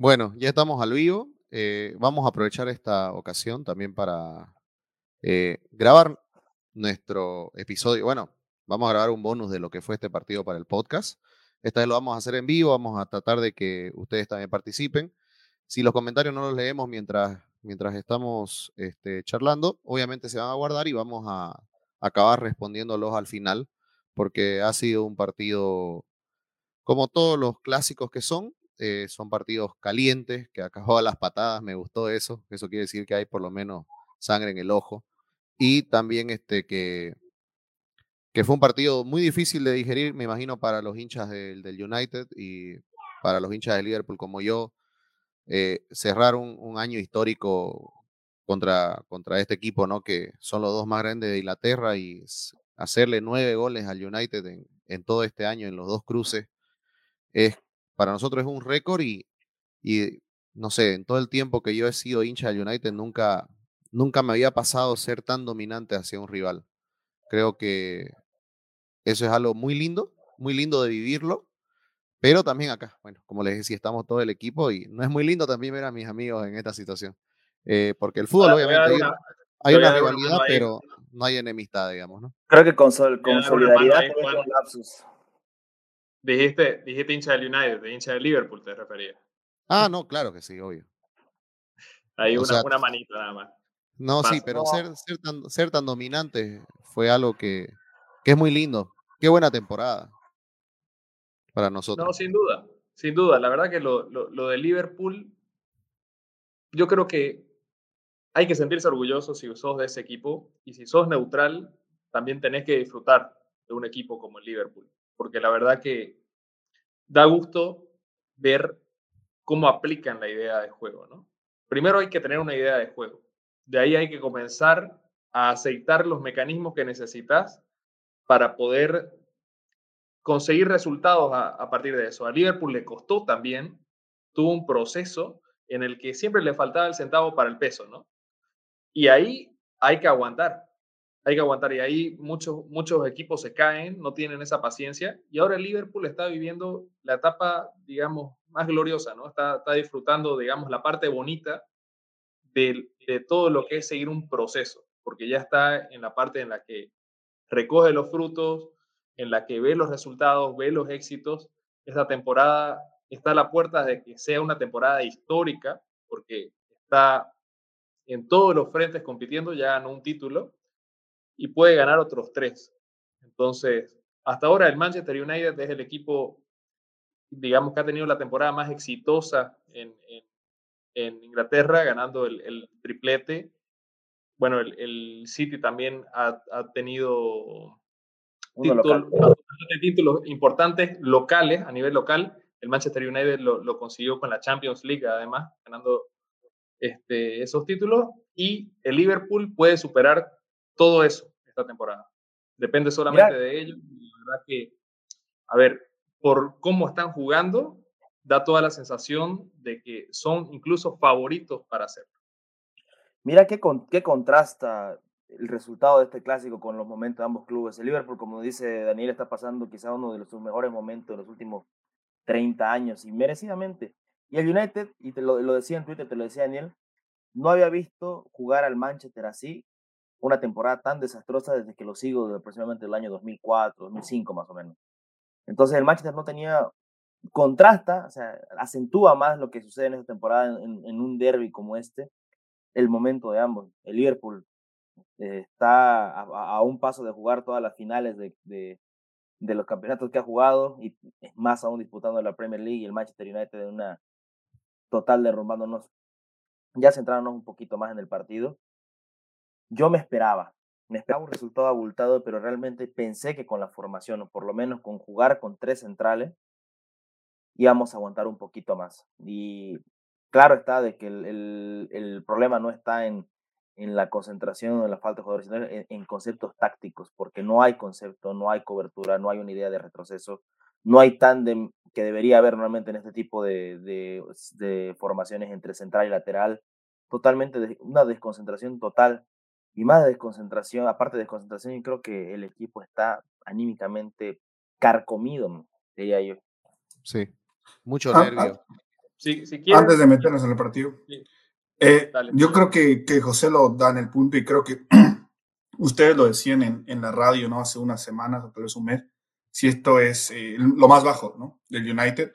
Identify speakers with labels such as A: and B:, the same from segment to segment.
A: Bueno, ya estamos al vivo. Eh, vamos a aprovechar esta ocasión también para eh, grabar nuestro episodio. Bueno, vamos a grabar un bonus de lo que fue este partido para el podcast. Esta vez lo vamos a hacer en vivo, vamos a tratar de que ustedes también participen. Si los comentarios no los leemos mientras, mientras estamos este, charlando, obviamente se van a guardar y vamos a acabar respondiéndolos al final, porque ha sido un partido como todos los clásicos que son, eh, son partidos calientes, que acabó a las patadas, me gustó eso, eso quiere decir que hay por lo menos sangre en el ojo. Y también este, que, que fue un partido muy difícil de digerir, me imagino, para los hinchas del, del United y para los hinchas de Liverpool como yo, eh, cerrar un, un, año histórico contra, contra este equipo, ¿no? Que son los dos más grandes de Inglaterra y hacerle nueve goles al United en, en todo este año, en los dos cruces, es para nosotros es un récord y, y, no sé, en todo el tiempo que yo he sido hincha del United nunca, nunca me había pasado ser tan dominante hacia un rival. Creo que eso es algo muy lindo, muy lindo de vivirlo, pero también acá, bueno, como les decía, estamos todo el equipo y no es muy lindo también ver a mis amigos en esta situación, eh, porque el fútbol obviamente una, hay una rivalidad, pero no hay enemistad, digamos, ¿no?
B: Creo que con, sol, con solidaridad tenemos lapsus.
C: Dijiste, dijiste hincha del United, de hincha del Liverpool te refería.
A: Ah, no, claro que sí, obvio.
C: Hay una, sea, una manita nada más.
A: No, sí, pero ser, tan, ser tan dominante fue algo que, que es muy lindo. Qué buena temporada para nosotros.
C: No, sin duda, sin duda. La verdad que lo, lo, lo de Liverpool, yo creo que hay que sentirse orgulloso si sos de ese equipo y si sos neutral, también tenés que disfrutar de un equipo como el Liverpool porque la verdad que da gusto ver cómo aplican la idea de juego, ¿no? Primero hay que tener una idea de juego. De ahí hay que comenzar a aceitar los mecanismos que necesitas para poder conseguir resultados a, a, partir de eso. A Liverpool le costó también, tuvo un proceso en el que siempre le faltaba el centavo para el peso, ¿no? Y ahí hay que aguantar hay que aguantar. Y ahí muchos, muchos equipos se caen, no tienen esa paciencia. Y ahora el Liverpool está viviendo la etapa, digamos, más gloriosa, ¿no? Está, está disfrutando, digamos, la parte bonita de, de todo lo que es seguir un proceso, porque ya está en la parte en la que recoge los frutos, en la que ve los resultados, ve los éxitos. Esta temporada está a la puerta de que sea una temporada histórica, porque está en todos los frentes compitiendo, ya ganó un título y puede ganar otros tres. Entonces, hasta ahora el Manchester United es el equipo, digamos, que ha tenido la temporada más exitosa en, en, en Inglaterra, ganando el, el, triplete. Bueno, el, el City también ha, ha tenido títulos, títulos importantes locales, a nivel local. El Manchester United lo, lo consiguió con la Champions League, además, ganando este, esos títulos. Y el Liverpool puede superar todo eso esta temporada. Depende solamente de ellos. La verdad que, a ver, por cómo están jugando, da toda la sensación de que son incluso favoritos para hacerlo.
B: Mira qué, con, qué contrasta el resultado de este clásico con los momentos de ambos clubes. El Liverpool, como dice Daniel, está pasando quizá uno de sus mejores momentos de los últimos 30 años y merecidamente. Y el United, y te lo, lo decía en Twitter, te lo decía Daniel, no había visto jugar al Manchester así una temporada tan desastrosa desde que lo sigo aproximadamente el año 2004, 2005 más o menos. Entonces el Manchester no tenía, contrasta, o sea, acentúa más lo que sucede en esta temporada en, un derby como este, el momento de ambos. El Liverpool eh, está a, un paso de jugar todas las finales de, los campeonatos que ha jugado y más aún disputando la Premier League y el Manchester United en una total derrumbándonos. Ya centrándonos un poquito más en el partido yo me esperaba, me esperaba un resultado abultado, pero realmente pensé que con la formación, o por lo menos con jugar con tres centrales, íbamos a aguantar un poquito más. Y claro está de que el, el, problema no está en, en la concentración, en la falta de jugadores, sino en, conceptos tácticos, porque no hay concepto, no hay cobertura, no hay una idea de retroceso, no hay tándem que debería haber normalmente en este tipo de, de, formaciones entre central y lateral, totalmente una desconcentración total y más desconcentración, aparte de desconcentración, yo creo que el equipo está anímicamente carcomido, diría yo.
A: Sí, mucho ah, nervio. Ah.
D: Antes de meternos en el partido. Eh, yo creo que, que, José lo da en el punto y creo que ustedes lo decían en, en, la radio, ¿no? Hace unas semanas o tal vez un mes, si esto es eh, lo más bajo, ¿no? Del United.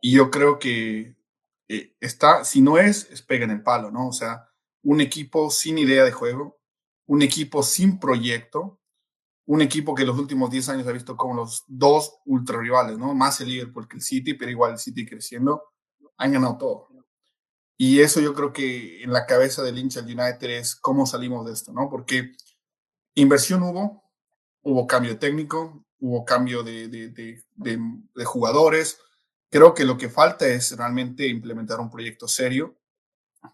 D: Y yo creo que eh, está, si no es, es pega en el palo, ¿no? O sea, un equipo sin idea de juego, un equipo sin proyecto, un equipo que en los últimos 10 años ha visto como los dos ultra rivales, ¿no? Más el Liverpool que el City, pero igual el City creciendo, han ganado todo. Y eso yo creo que en la cabeza del hincha del United es cómo salimos de esto, ¿no? Porque inversión hubo, hubo cambio técnico, hubo cambio de, de, de, de, jugadores. Creo que lo que falta es realmente implementar un proyecto serio,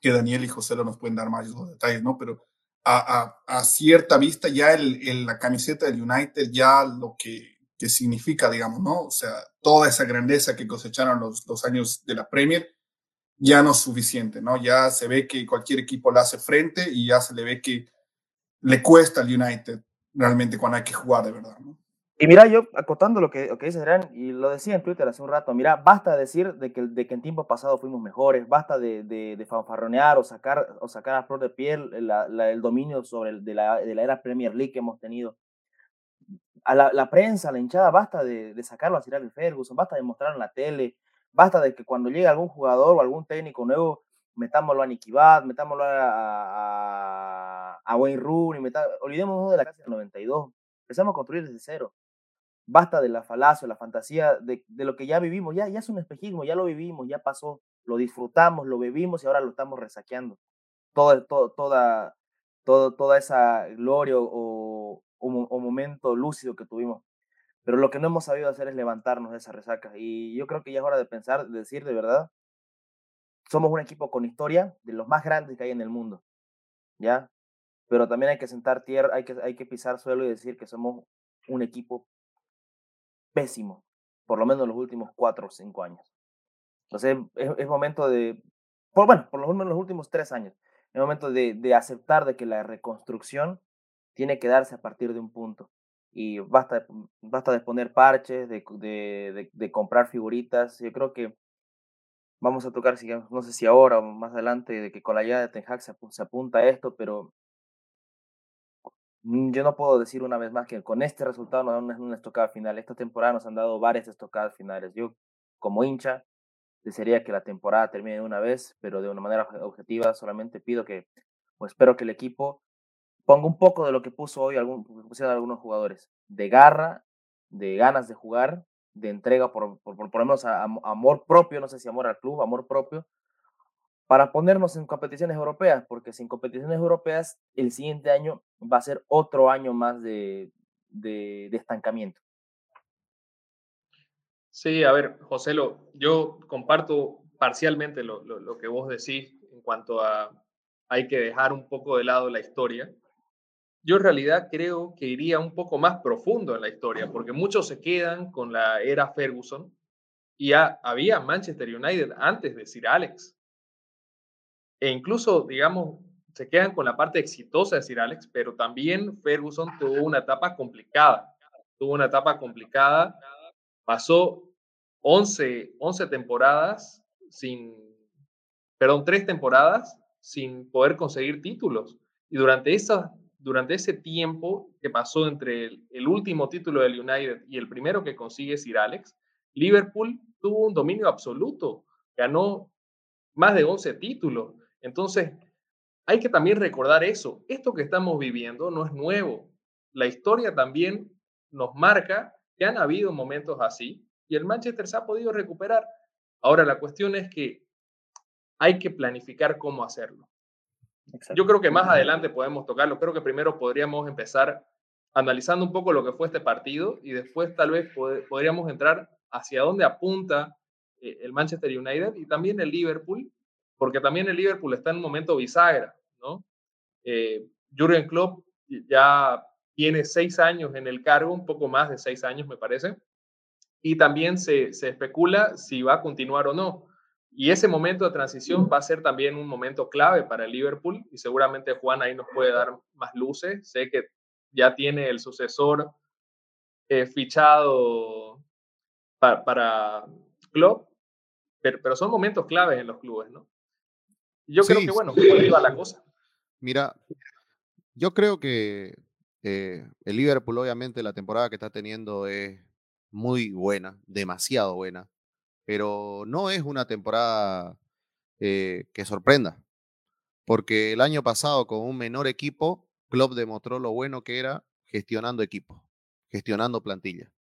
D: que Daniel y José lo nos pueden dar más detalles, ¿no? Pero a, a, a cierta vista ya el, el, la camiseta del United, ya lo que, que, significa, digamos, ¿no? O sea, toda esa grandeza que cosecharon los, los años de la Premier, ya no es suficiente, ¿no? Ya se ve que cualquier equipo le hace frente y ya se le ve que le cuesta al United realmente cuando hay que jugar de verdad, ¿no?
B: Y mira, yo acotando lo que, lo que dice Adrián, y lo decía en Twitter hace un rato, mira, basta decir de que, de que en tiempo pasado fuimos mejores, basta de, de, fanfarronear o sacar, o sacar a flor de piel el dominio sobre de, la, de la era Premier League que hemos tenido. A la, prensa, la hinchada, basta de, sacarlo a Sir el Ferguson, basta de mostrar en la tele, basta de que cuando llegue algún jugador o algún técnico nuevo, metámoslo a Nicky Bad, metámoslo a, Wayne Rooney, olvidémonos de la casa del 92, empezamos a construir desde cero basta de la falacia, la fantasía de, de, lo que ya vivimos, ya, ya es un espejismo, ya lo vivimos, ya pasó, lo disfrutamos, lo bebimos y ahora lo estamos resaqueando. Todo, todo, toda, toda esa gloria o, o, o, momento lúcido que tuvimos. Pero lo que no hemos sabido hacer es levantarnos de esa resaca. Y yo creo que ya es hora de pensar, de decir de verdad, somos un equipo con historia de los más grandes que hay en el mundo, ¿ya? Pero también hay que sentar tierra, hay que, hay que pisar suelo y decir que somos un equipo pésimo, por lo menos en los últimos cuatro o cinco años. Entonces es, es momento de, por, bueno, por lo menos en los últimos tres años, es momento de, aceptar de que la reconstrucción tiene que darse a partir de un punto. Y basta, basta de poner parches, de, de, de comprar figuritas. Yo creo que vamos a tocar, no sé si ahora o más adelante, de que con la llegada de Ten Hag se, apunta a esto, pero yo no puedo decir una vez más que con este resultado nos dan una, estocada final. Esta temporada nos han dado varias estocadas finales. Yo, como hincha, desearía que la temporada termine de una vez, pero de una manera objetiva solamente pido que, o espero que el equipo ponga un poco de lo que puso hoy algún, pusieron algunos jugadores, de garra, de ganas de jugar, de entrega, por, por, por, por lo menos amor propio, no sé si amor al club, amor propio, para ponernos en competiciones europeas, porque sin competiciones europeas el siguiente año va a ser otro año más de, de, de estancamiento.
C: Sí, a ver, José, lo, yo comparto parcialmente lo, lo, lo, que vos decís en cuanto a hay que dejar un poco de lado la historia. Yo en realidad creo que iría un poco más profundo en la historia, porque muchos se quedan con la era Ferguson y ya había Manchester United antes de Sir Alex e incluso, digamos, se quedan con la parte exitosa de Sir Alex, pero también Ferguson tuvo una etapa complicada. Tuvo una etapa complicada, pasó 11, 11 temporadas sin, perdón, tres temporadas sin poder conseguir títulos. Y durante, esa, durante ese tiempo que pasó entre el, el último título del United y el primero que consigue Sir Alex, Liverpool tuvo un dominio absoluto, ganó más de 11 títulos. Entonces, hay que también recordar eso. Esto que estamos viviendo no es nuevo. La historia también nos marca que han habido momentos así y el Manchester se ha podido recuperar. Ahora, la cuestión es que hay que planificar cómo hacerlo. Exacto. Yo creo que más adelante podemos tocarlo. Creo que primero podríamos empezar analizando un poco lo que fue este partido y después tal vez pod podríamos entrar hacia dónde apunta eh, el Manchester United y también el Liverpool porque también el Liverpool está en un momento bisagra, ¿no? Eh, Jurgen Klopp ya tiene seis años en el cargo, un poco más de seis años me parece, y también se, se especula si va a continuar o no. Y ese momento de transición va a ser también un momento clave para el Liverpool y seguramente Juan ahí nos puede dar más luces. Sé que ya tiene el sucesor eh, fichado para, Klopp pero, pero son momentos claves en los clubes, ¿no? Yo creo que, bueno, ahí va la cosa.
A: Mira, yo creo que eh, el Liverpool, obviamente, la temporada que está teniendo es muy buena, demasiado buena, pero no es una temporada eh, que sorprenda, porque el año pasado con un menor equipo, Klopp demostró lo bueno que era gestionando equipos, gestionando plantilla.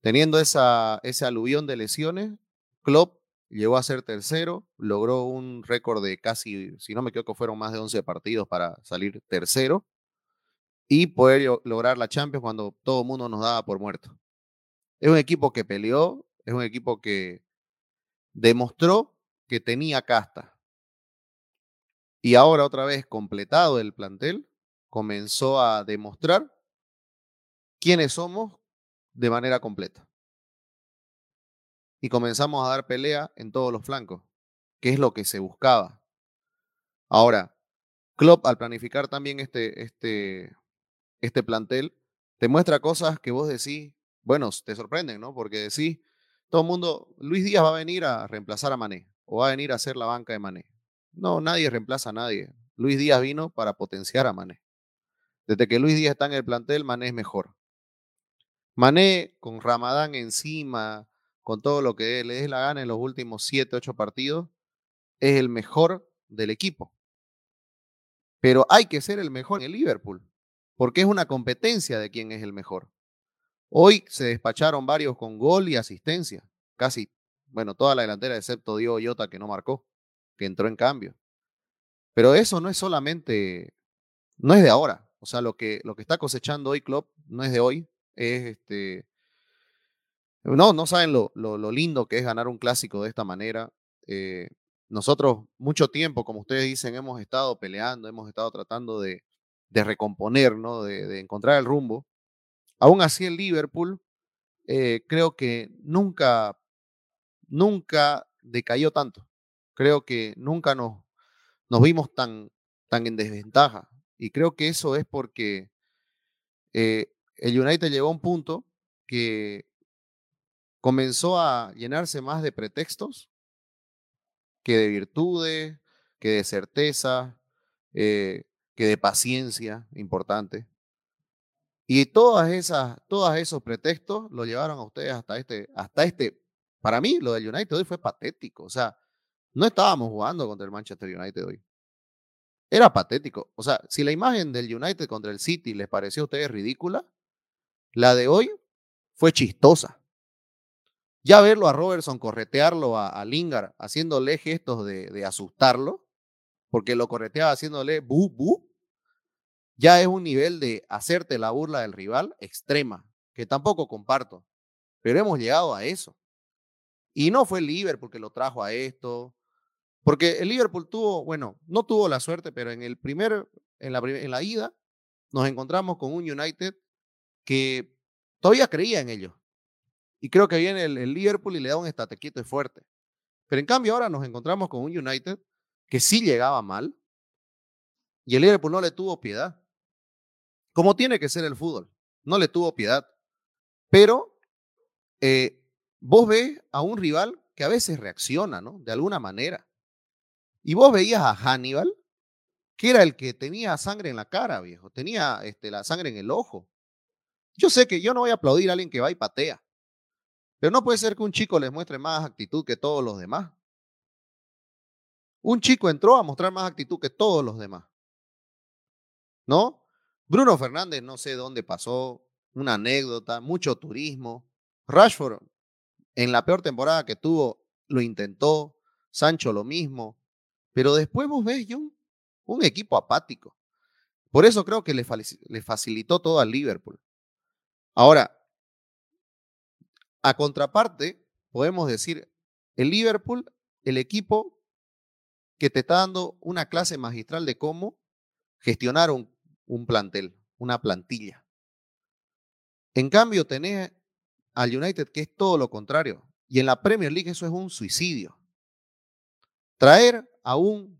A: Teniendo esa, ese aluvión de lesiones, Klopp llegó a ser tercero, logró un récord de casi, si no me equivoco, fueron más de 11 partidos para salir tercero y poder lograr la Champions cuando todo el mundo nos daba por muerto. Es un equipo que peleó, es un equipo que demostró que tenía casta. Y ahora otra vez completado el plantel, comenzó a demostrar quiénes somos de manera completa. Y comenzamos a dar pelea en todos los flancos, que es lo que se buscaba. Ahora, Klopp al planificar también este, este, este plantel, te muestra cosas que vos decís, bueno, te sorprenden, ¿no? Porque decís, todo el mundo, Luis Díaz va a venir a reemplazar a Mané o va a venir a hacer la banca de Mané. No, nadie reemplaza a nadie. Luis Díaz vino para potenciar a Mané. Desde que Luis Díaz está en el plantel, Mané es mejor. Mané con Ramadán encima, con todo lo que le des la gana en los últimos 7, 8 partidos, es el mejor del equipo. Pero hay que ser el mejor en el Liverpool, porque es una competencia de quién es el mejor. Hoy se despacharon varios con gol y asistencia, casi, bueno, toda la delantera excepto Diego Yota que no marcó, que entró en cambio. Pero eso no es solamente, no es de ahora. O sea, lo que, lo que está cosechando hoy Klopp no es de hoy, es este. No, no saben lo, lo, lindo que es ganar un clásico de esta manera. Eh, nosotros mucho tiempo, como ustedes dicen, hemos estado peleando, hemos estado tratando de, de recomponer, ¿no? de, encontrar el rumbo. Aún así, el Liverpool eh, creo que nunca, nunca decayó tanto. Creo que nunca nos, nos vimos tan, tan en desventaja. Y creo que eso es porque eh, el United llegó a un punto que comenzó a llenarse más de pretextos que de virtudes, que de certeza, eh, que de paciencia importante. Y todas esas, todos esos pretextos lo llevaron a ustedes hasta este, hasta este. Para mí, lo del United hoy fue patético. O sea, no estábamos jugando contra el Manchester United hoy. Era patético. O sea, si la imagen del United contra el City les pareció a ustedes ridícula, la de hoy fue chistosa. Ya verlo a Robertson corretearlo a, Lingard haciéndole gestos de, asustarlo, porque lo correteaba haciéndole bu, bu, ya es un nivel de hacerte la burla del rival extrema, que tampoco comparto, pero hemos llegado a eso. Y no fue el Liverpool que lo trajo a esto, porque el Liverpool tuvo, bueno, no tuvo la suerte, pero en el primer, en la, en la ida, nos encontramos con un United que todavía creía en ellos. Y creo que viene el, Liverpool y le da un estatequito y fuerte. Pero en cambio ahora nos encontramos con un United que sí llegaba mal y el Liverpool no le tuvo piedad. Como tiene que ser el fútbol. No le tuvo piedad. Pero eh, vos ves a un rival que a veces reacciona, ¿no? De alguna manera. Y vos veías a Hannibal, que era el que tenía sangre en la cara, viejo. Tenía este, la sangre en el ojo. Yo sé que yo no voy a aplaudir a alguien que va y patea, pero no puede ser que un chico les muestre más actitud que todos los demás. Un chico entró a mostrar más actitud que todos los demás. ¿No? Bruno Fernández, no sé dónde pasó, una anécdota, mucho turismo. Rashford, en la peor temporada que tuvo, lo intentó. Sancho lo mismo. Pero después vos ves, un, un equipo apático. Por eso creo que le, le facilitó todo al Liverpool. Ahora, a contraparte, podemos decir, el Liverpool, el equipo que te está dando una clase magistral de cómo gestionar un, un plantel, una plantilla. En cambio, tenés al United que es todo lo contrario. Y en la Premier League eso es un suicidio. Traer a un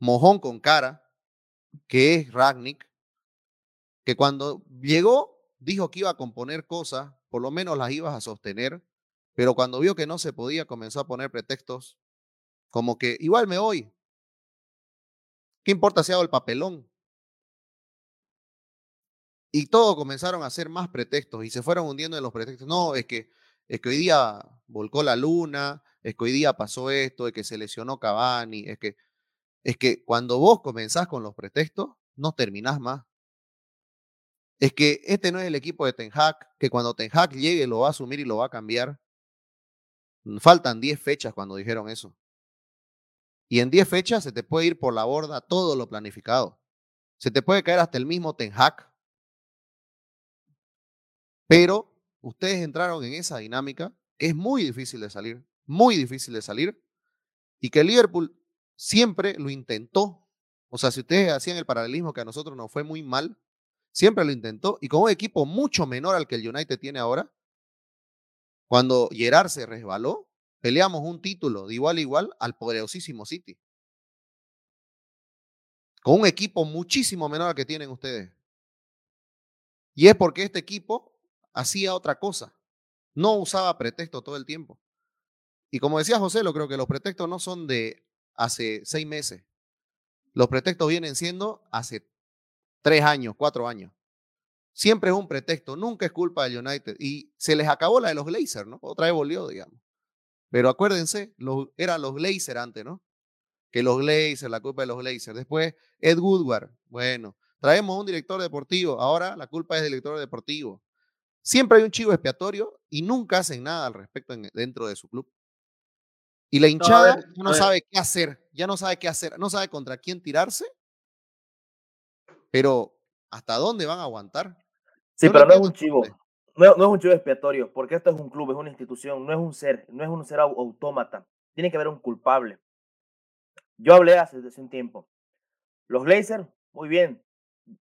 A: mojón con cara, que es Ragnick, que cuando llegó dijo que iba a componer cosas, por lo menos las ibas a sostener, Pero cuando vio que no se podía, comenzó a poner pretextos como que igual me voy. ¿Qué importa si hago el papelón? Y todos comenzaron a hacer más pretextos y se fueron hundiendo en los pretextos. No, es que, es que hoy día volcó la luna, es que hoy día pasó esto, es que se lesionó Cavani, es que, es que cuando vos comenzás con los pretextos, no terminás más. Es que este no es el equipo de Ten Hag, que cuando Ten Hag llegue lo va a asumir y lo va a cambiar. Faltan 10 fechas cuando dijeron eso. Y en 10 fechas se te puede ir por la borda todo lo planificado. Se te puede caer hasta el mismo Ten Hag. Pero ustedes entraron en esa dinámica que es muy difícil de salir, muy difícil de salir, y que Liverpool siempre lo intentó. O sea, si ustedes hacían el paralelismo que a nosotros nos fue muy mal, Siempre lo intentó y con un equipo mucho menor al que el United tiene ahora. Cuando Gerard se resbaló, peleamos un título de igual a igual al poderosísimo City. Con un equipo muchísimo menor al que tienen ustedes. Y es porque este equipo hacía otra cosa. No usaba pretexto todo el tiempo. Y como decía José, lo creo que los pretextos no son de hace seis meses. Los pretextos vienen siendo hace tres años, cuatro años. Siempre es un pretexto, nunca es culpa del United. Y se les acabó la de los Glazers, ¿no? Otra vez volvió, digamos. Pero acuérdense, los, eran los Glazers antes, ¿no? Que los Glazers, la culpa de los Glazers. Después, Ed Woodward, bueno, traemos un director deportivo, ahora la culpa es del director deportivo. Siempre hay un chivo expiatorio y nunca hacen nada al respecto dentro de su club. Y la hinchada no, no sabe qué hacer, ya no sabe qué hacer, no sabe contra quién tirarse pero, ¿hasta dónde van a aguantar?
B: Sí, pero no es un chivo. No, es un chivo expiatorio, porque esto es un club, es una institución, no es un ser, no es un ser autómata. Tiene que haber un culpable. Yo hablé hace, hace un tiempo. Los Glazers, muy bien.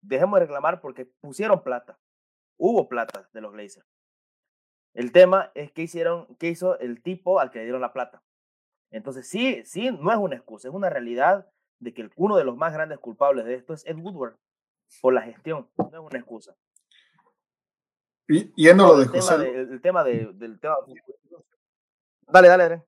B: Dejemos de reclamar porque pusieron plata. Hubo plata de los Glazers. El tema es qué hicieron, qué hizo el tipo al que le dieron la plata. Entonces, sí, sí, no es una excusa, es una realidad de que uno de los más grandes culpables de esto es Ed Woodward por la gestión, no es una excusa.
D: Y yendo lo de
B: José. el tema del tema. Dale, dale, dale.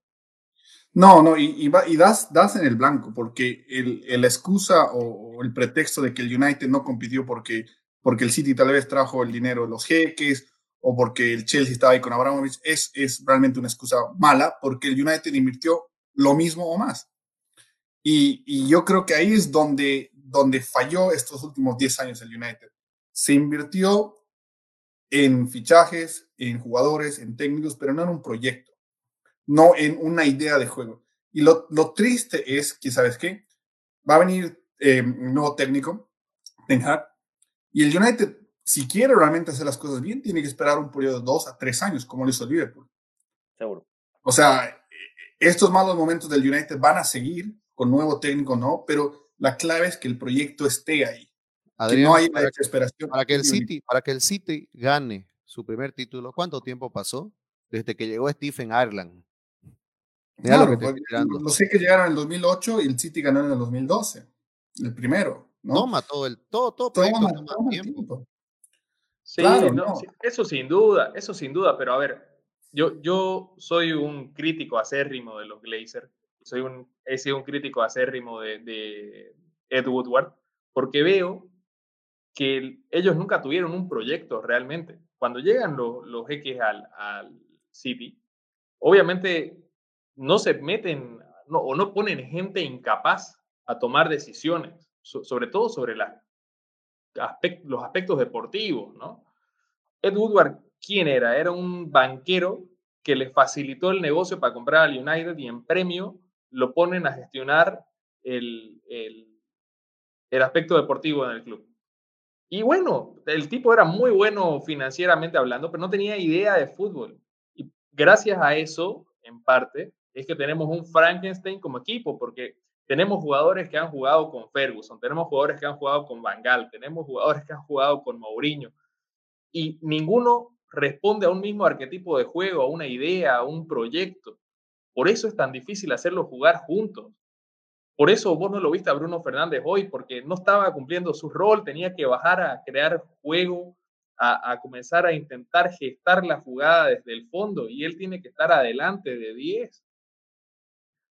D: No, no, y, y, das, das en el blanco, porque el, el excusa o, el pretexto de que el United no compitió porque, porque el City tal vez trajo el dinero de los jeques o porque el Chelsea estaba ahí con Abramovich es, es realmente una excusa mala, porque el United invirtió lo mismo o más. Y, y yo creo que ahí es donde, donde falló estos últimos 10 años el United. Se invirtió en fichajes, en jugadores, en técnicos, pero no en un proyecto, no en una idea de juego. Y lo, lo triste es que, ¿sabes qué? Va a venir eh, un nuevo técnico, Ten Hag, y el United, si quiere realmente hacer las cosas bien, tiene que esperar un periodo de dos a tres años, como lo hizo el Liverpool.
B: Seguro.
D: O sea, estos malos momentos del United van a seguir con nuevo técnico, no, pero la clave es que el proyecto esté ahí. que no hay para desesperación.
A: para que, el City, para que el City gane su primer título, ¿cuánto tiempo pasó desde que llegó Stephen Ireland?
D: Mira lo que pues, lo sé que llegaron en el 2008 y el City ganó en el 2012, el primero. ¿no?
A: Toma todo el todo, todo, toma,
C: tiempo. Sí, eso sin duda, eso sin duda, pero a ver, yo, yo soy un crítico acérrimo de los Glazers soy un, he sido un crítico acérrimo de, de Ed Woodward, porque veo que ellos nunca tuvieron un proyecto realmente. Cuando llegan los, los X al, al City, obviamente no se meten no, o no ponen gente incapaz a tomar decisiones, sobre todo sobre la, los aspectos deportivos, ¿no? Ed Woodward, ¿quién era? Era un banquero que le facilitó el negocio para comprar al United y en premio lo ponen a gestionar el, el, aspecto deportivo en el club. Y bueno, el tipo era muy bueno financieramente hablando, pero no tenía idea de fútbol. Y gracias a eso, en parte, es que tenemos un Frankenstein como equipo, porque tenemos jugadores que han jugado con Ferguson, tenemos jugadores que han jugado con Van Gaal, tenemos jugadores que han jugado con Mourinho, y ninguno responde a un mismo arquetipo de juego, a una idea, a un proyecto. Por eso es tan difícil hacerlo jugar juntos. Por eso vos no lo viste a Bruno Fernández hoy, porque no estaba cumpliendo su rol, tenía que bajar a crear juego, a, comenzar a intentar gestar la jugada desde el fondo y él tiene que estar adelante de 10.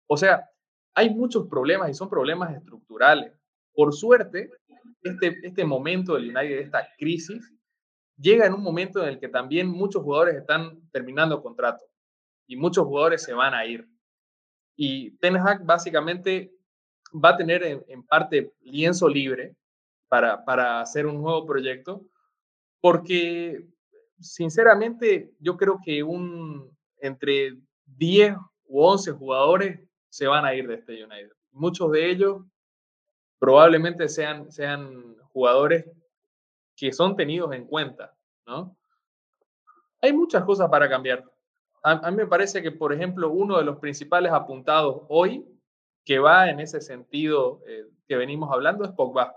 C: O sea, hay muchos problemas y son problemas estructurales. Por suerte, este, este momento del United, esta crisis, llega en un momento en el que también muchos jugadores están terminando contrato y muchos jugadores se van a ir. Y Ten Hag básicamente va a tener en, parte lienzo libre para, para hacer un nuevo proyecto, porque sinceramente yo creo que un, entre 10 u 11 jugadores se van a ir de este United. Muchos de ellos probablemente sean, sean jugadores que son tenidos en cuenta, ¿no? Hay muchas cosas para cambiar. A, mí me parece que, por ejemplo, uno de los principales apuntados hoy que va en ese sentido eh, que venimos hablando es Pogba.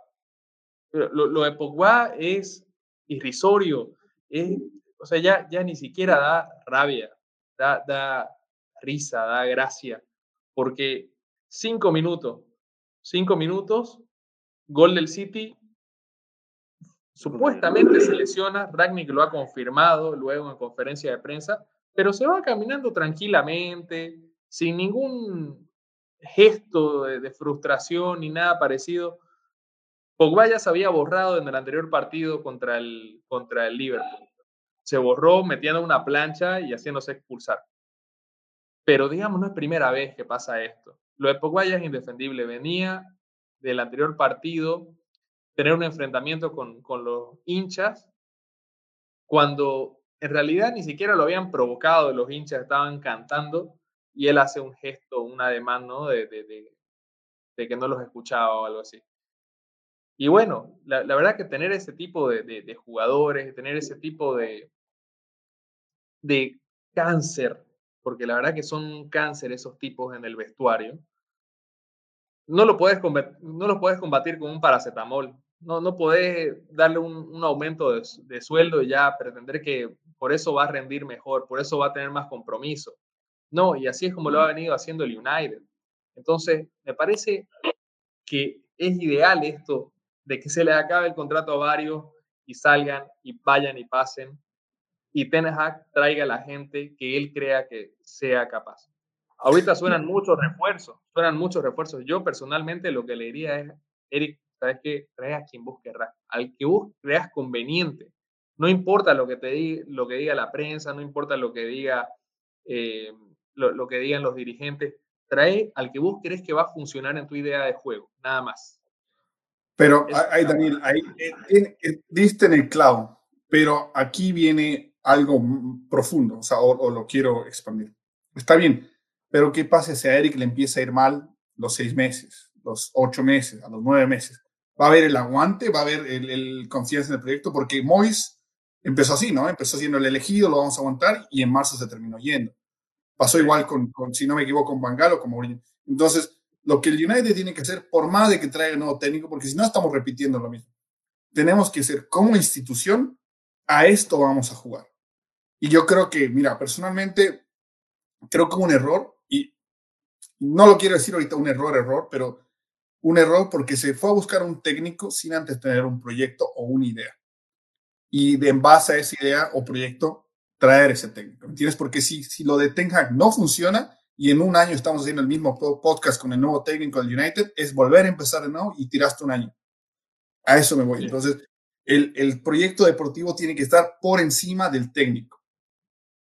C: Lo, de Pogba es irrisorio, es, o sea, ya, ya ni siquiera da rabia, da, da risa, da gracia, porque cinco minutos, cinco minutos, gol del City, supuestamente se lesiona, Ragnick lo ha confirmado luego en conferencia de prensa, pero se va caminando tranquilamente, sin ningún gesto de, frustración ni nada parecido. Pogba ya se había borrado en el anterior partido contra el, contra el Liverpool. Se borró metiendo una plancha y haciéndose expulsar. Pero digamos, no es primera vez que pasa esto. Lo de Pogba ya es indefendible. Venía del anterior partido tener un enfrentamiento con, con los hinchas cuando en realidad ni siquiera lo habían provocado, los hinchas estaban cantando y él hace un gesto, un ademán, ¿no? De, de, de, que no los escuchaba o algo así. Y bueno, la, la verdad que tener ese tipo de, jugadores, tener ese tipo de, cáncer, porque la verdad que son cáncer esos tipos en el vestuario, no lo puedes, no lo puedes combatir con un paracetamol. No, no podés darle un, un aumento de, de, sueldo y ya pretender que por eso va a rendir mejor, por eso va a tener más compromiso. No, y así es como lo ha venido haciendo el United. Entonces, me parece que es ideal esto de que se le acabe el contrato a varios y salgan y vayan y pasen y Ten Hag traiga a la gente que él crea que sea capaz. Ahorita suenan muchos refuerzos, suenan muchos refuerzos. Yo personalmente lo que le diría es, Eric, ¿sabes qué? Trae a quien vos querrás, al que vos creas conveniente. No importa lo que, te diga, lo que diga la prensa, no importa lo que diga eh, lo, que digan los dirigentes. Trae al que vos crees que va a funcionar en tu idea de juego, nada más.
D: Pero ahí, Daniel, ahí eh, diste en el clavo, pero aquí viene algo profundo, o sea, o, lo quiero expandir. Está bien, pero ¿qué pasa si a Eric le empieza a ir mal los seis meses, los ocho meses, a los nueve meses? Va a haber el aguante, va a haber el, el confianza en el proyecto, porque Mois empezó así, ¿no? Empezó siendo el elegido, lo vamos a aguantar y en marzo se terminó yendo. Pasó igual con, si no me equivoco, con Bangalo, como Entonces, lo que el United tiene que hacer, por más de que traiga un nuevo técnico, porque si no estamos repitiendo lo mismo, tenemos que ser como institución, a esto vamos a jugar. Y yo creo que, mira, personalmente, creo que un error, y no lo quiero decir ahorita un error, error, pero un error porque se fue a buscar un técnico sin antes tener un proyecto o una idea. Y de en base a esa idea o proyecto, traer ese técnico, ¿me entiendes? Porque si, si lo de Ten Hag no funciona y en un año estamos haciendo el mismo podcast con el nuevo técnico del United, es volver a empezar de nuevo y tiraste un año. A eso me voy. Entonces, el, el, proyecto deportivo tiene que estar por encima del técnico.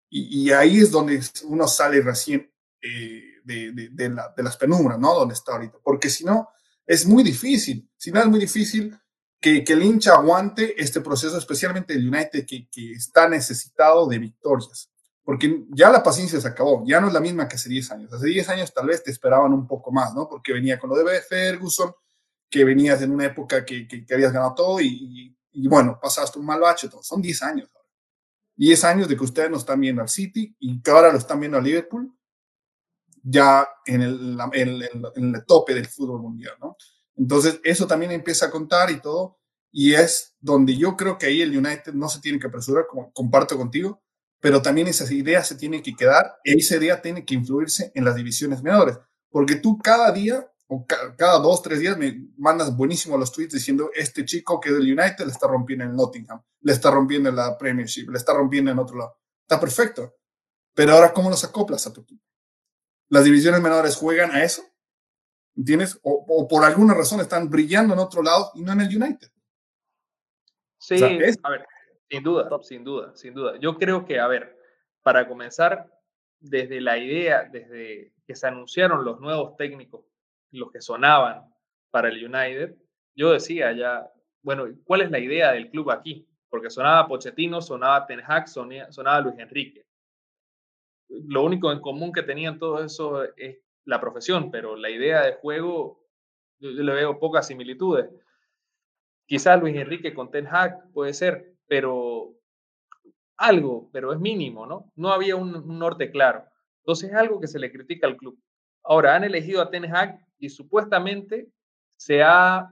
D: Y, y ahí es donde uno sale recién eh, de, de, de, la, de las penumbras, ¿no? Donde está ahorita. Porque si no, es muy difícil. Si no, es muy difícil que, el hincha aguante este proceso, especialmente el United, que, que, está necesitado de victorias. Porque ya la paciencia se acabó, ya no es la misma que hace 10 años. Hace 10 años tal vez te esperaban un poco más, ¿no? Porque venía con lo de Ferguson, que venías en una época que, que, habías ganado todo y, bueno, pasaste un mal bache. Son 10 años. 10 años de que ustedes no están viendo al City y que ahora lo están viendo al Liverpool, ya en el, en tope del fútbol mundial, ¿no? Entonces, eso también empieza a contar y todo, y es donde yo creo que ahí el United no se tiene que apresurar, como comparto contigo, pero también esas ideas se tienen que quedar, y esa idea tiene que influirse en las divisiones menores, porque tú cada día cada dos, tres días me mandas buenísimo los tweets diciendo, este chico que del United le está rompiendo en Nottingham, le está rompiendo en la Premiership, le está rompiendo en otro lado. Está perfecto. Pero ahora, ¿cómo los acoplas a tu equipo? Las divisiones menores juegan a eso, ¿entiendes? O, por alguna razón están brillando en otro lado y no en el United.
C: Sí, a ver, sin duda, sin duda, sin duda. Yo creo que, a ver, para comenzar, desde la idea, desde que se anunciaron los nuevos técnicos los que sonaban para el United, yo decía ya, bueno, ¿cuál es la idea del club aquí? Porque sonaba Pochettino, sonaba Ten Hag, sonaba Luis Enrique. Lo único en común que tenían todos eso es la profesión, pero la idea de juego, yo, le veo pocas similitudes. Quizás Luis Enrique con Ten Hag puede ser, pero algo, pero es mínimo, ¿no? No había un, un norte claro. Entonces es algo que se le critica al club. Ahora, han elegido a Ten Hag y supuestamente se ha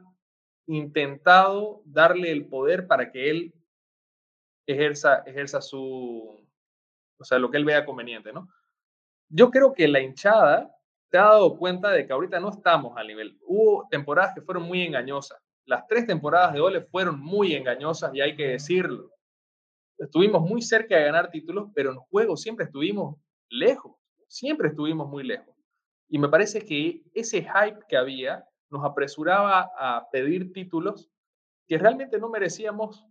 C: intentado darle el poder para que él ejerza, ejerza su, o sea, lo que él vea conveniente, ¿no? Yo creo que la hinchada te ha dado cuenta de que ahorita no estamos al nivel. Hubo temporadas que fueron muy engañosas. Las tres temporadas de Ole fueron muy engañosas y hay que decirlo. Estuvimos muy cerca de ganar títulos, pero en juego siempre estuvimos lejos. Siempre estuvimos muy lejos. Y me parece que ese hype que había nos apresuraba a pedir títulos que realmente no merecíamos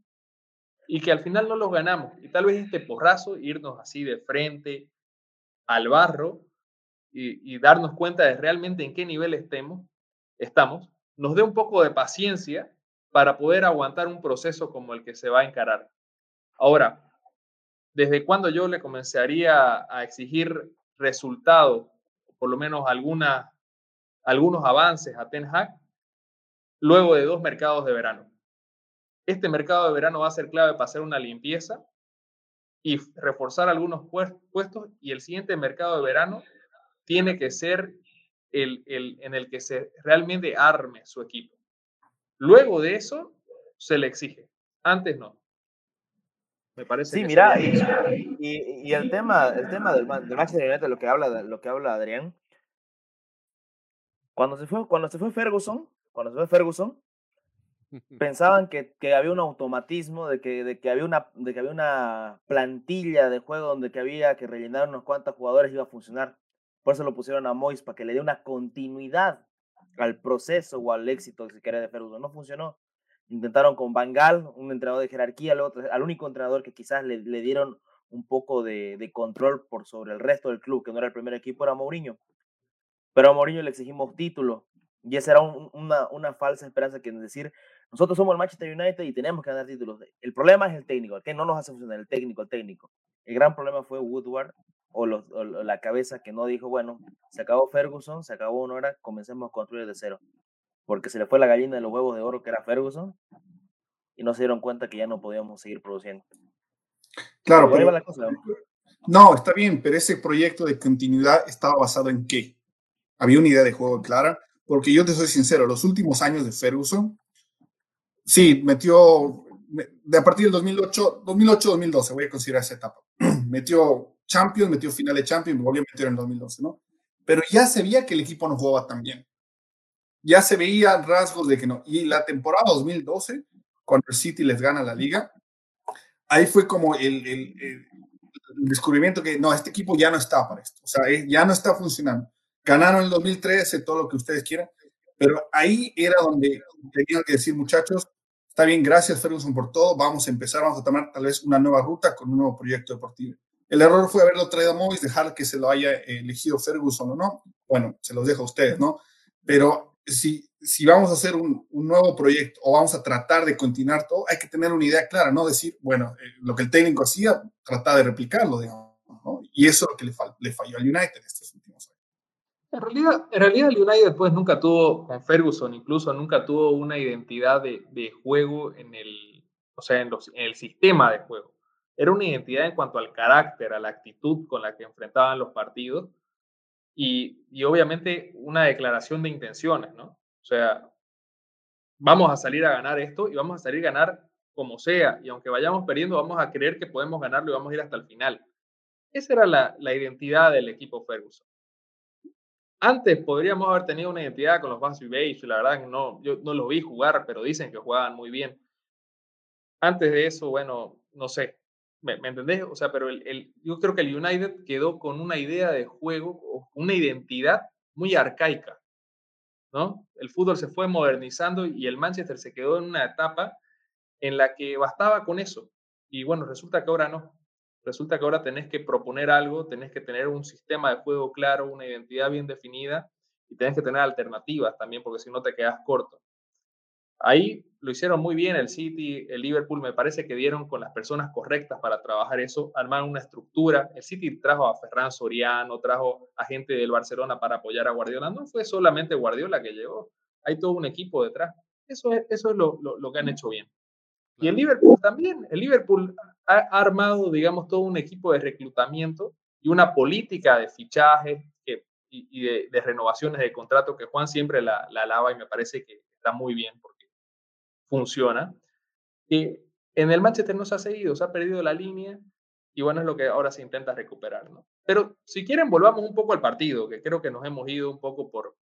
C: y que al final no los ganamos. Y tal vez este porrazo, irnos así de frente al barro y, darnos cuenta de realmente en qué nivel estamos, nos dé un poco de paciencia para poder aguantar un proceso como el que se va a encarar. Ahora, ¿desde cuándo yo le comenzaría a exigir resultados por lo menos alguna, algunos avances a Ten Hag luego de dos mercados de verano. Este mercado de verano va a ser clave para hacer una limpieza y reforzar algunos puestos y el siguiente mercado de verano tiene que ser el, el, en el que se realmente arme su equipo. Luego de eso se le exige, antes no.
B: Me parece. Sí, mira, y, y, el tema, el tema del, del Manchester United, lo que habla, lo que habla Adrián, cuando se fue, cuando se fue Ferguson, cuando se fue Ferguson, pensaban que, que, había un automatismo, de que, de, que había una, de que había una plantilla de juego donde que había que rellenar unos cuantos jugadores iba a funcionar. Por eso lo pusieron a Mois, para que le dé una continuidad al proceso o al éxito, si quiere, de Ferguson. No funcionó. Intentaron con Bangal, un entrenador de jerarquía, al, al único entrenador que quizás le, le dieron un poco de, de, control por sobre el resto del club, que no era el primer equipo, era Mourinho. Pero a Mourinho le exigimos título. Y esa era una, una, falsa esperanza que es decir, nosotros somos el Manchester United y tenemos que ganar títulos. El problema es el técnico, que no nos hace funcionar, el técnico, el técnico. El gran problema fue Woodward o, los, o la cabeza que no dijo, bueno, se acabó Ferguson, se acabó una hora, comencemos a construir de cero porque se le fue la gallina de los huevos de oro que era Ferguson y no se dieron cuenta que ya no podíamos seguir produciendo.
D: Claro, pero, no, está bien, pero ese proyecto de continuidad estaba basado en qué? Había una idea de juego clara, porque yo te soy sincero, los últimos años de Ferguson, sí, metió, de a partir del 2008, 2008-2012, voy a considerar esa etapa, metió Champions, metió final de Champions, volvió a meter en 2012, ¿no? Pero ya se veía que el equipo no jugaba tan bien ya se veía rasgos de que no. Y la temporada 2012, cuando el City les gana la liga, ahí fue como el, el, descubrimiento que no, este equipo ya no está para esto. O sea, ya no está funcionando. Ganaron el 2013, todo lo que ustedes quieran, pero ahí era donde tenían que decir, muchachos, está bien, gracias Ferguson por todo, vamos a empezar, vamos a tomar tal vez una nueva ruta con un nuevo proyecto deportivo. El error fue haberlo traído a Mois, dejar que se lo haya elegido Ferguson o no. Bueno, se los dejo a ustedes, ¿no? Pero si, si vamos a hacer un, nuevo proyecto o vamos a tratar de continuar todo, hay que tener una idea clara, no decir, bueno, eh, lo que el técnico hacía, tratar de replicarlo, digamos, ¿no? Y eso es lo que le, le falló al United años.
C: En realidad, en realidad el United pues nunca tuvo, con Ferguson incluso, nunca tuvo una identidad de, juego en el, o sea, en, los, el sistema de juego. Era una identidad en cuanto al carácter, a la actitud con la que enfrentaban los partidos y, obviamente una declaración de intenciones, ¿no? O sea, vamos a salir a ganar esto y vamos a salir a ganar como sea, y aunque vayamos perdiendo, vamos a creer que podemos ganarlo y vamos a ir hasta el final. Esa era la identidad del equipo Ferguson. Antes podríamos haber tenido una identidad con los Basby Beige, la verdad no, yo no los vi jugar, pero dicen que jugaban muy bien. Antes de eso, bueno, no sé, ¿me, entendés? O sea, pero el, yo creo que el United quedó con una idea de juego, una identidad muy arcaica, ¿no? El fútbol se fue modernizando y el Manchester se quedó en una etapa en la que bastaba con eso. Y bueno, resulta que ahora no. Resulta que ahora tenés que proponer algo, tenés que tener un sistema de juego claro, una identidad bien definida y tenés que tener alternativas también, porque si no te quedas corto. Ahí lo hicieron muy bien el City, el Liverpool, me parece que dieron con las personas correctas para trabajar eso, armaron una estructura. El City trajo a Ferran Soriano, trajo a gente del Barcelona para apoyar a Guardiola. No fue solamente Guardiola que llegó, hay todo un equipo detrás. Eso es, eso es lo, lo que han hecho bien. Y el Liverpool también. El Liverpool ha armado, digamos, todo un equipo de reclutamiento y una política de fichajes y, de, renovaciones de contrato que Juan siempre la, la alaba y me parece que está muy bien porque funciona. Y en el Manchester no se ha seguido, se ha perdido la línea y bueno, es lo que ahora se intenta recuperar. ¿no? Pero si quieren, volvamos un poco al partido, que creo que nos hemos ido un poco por,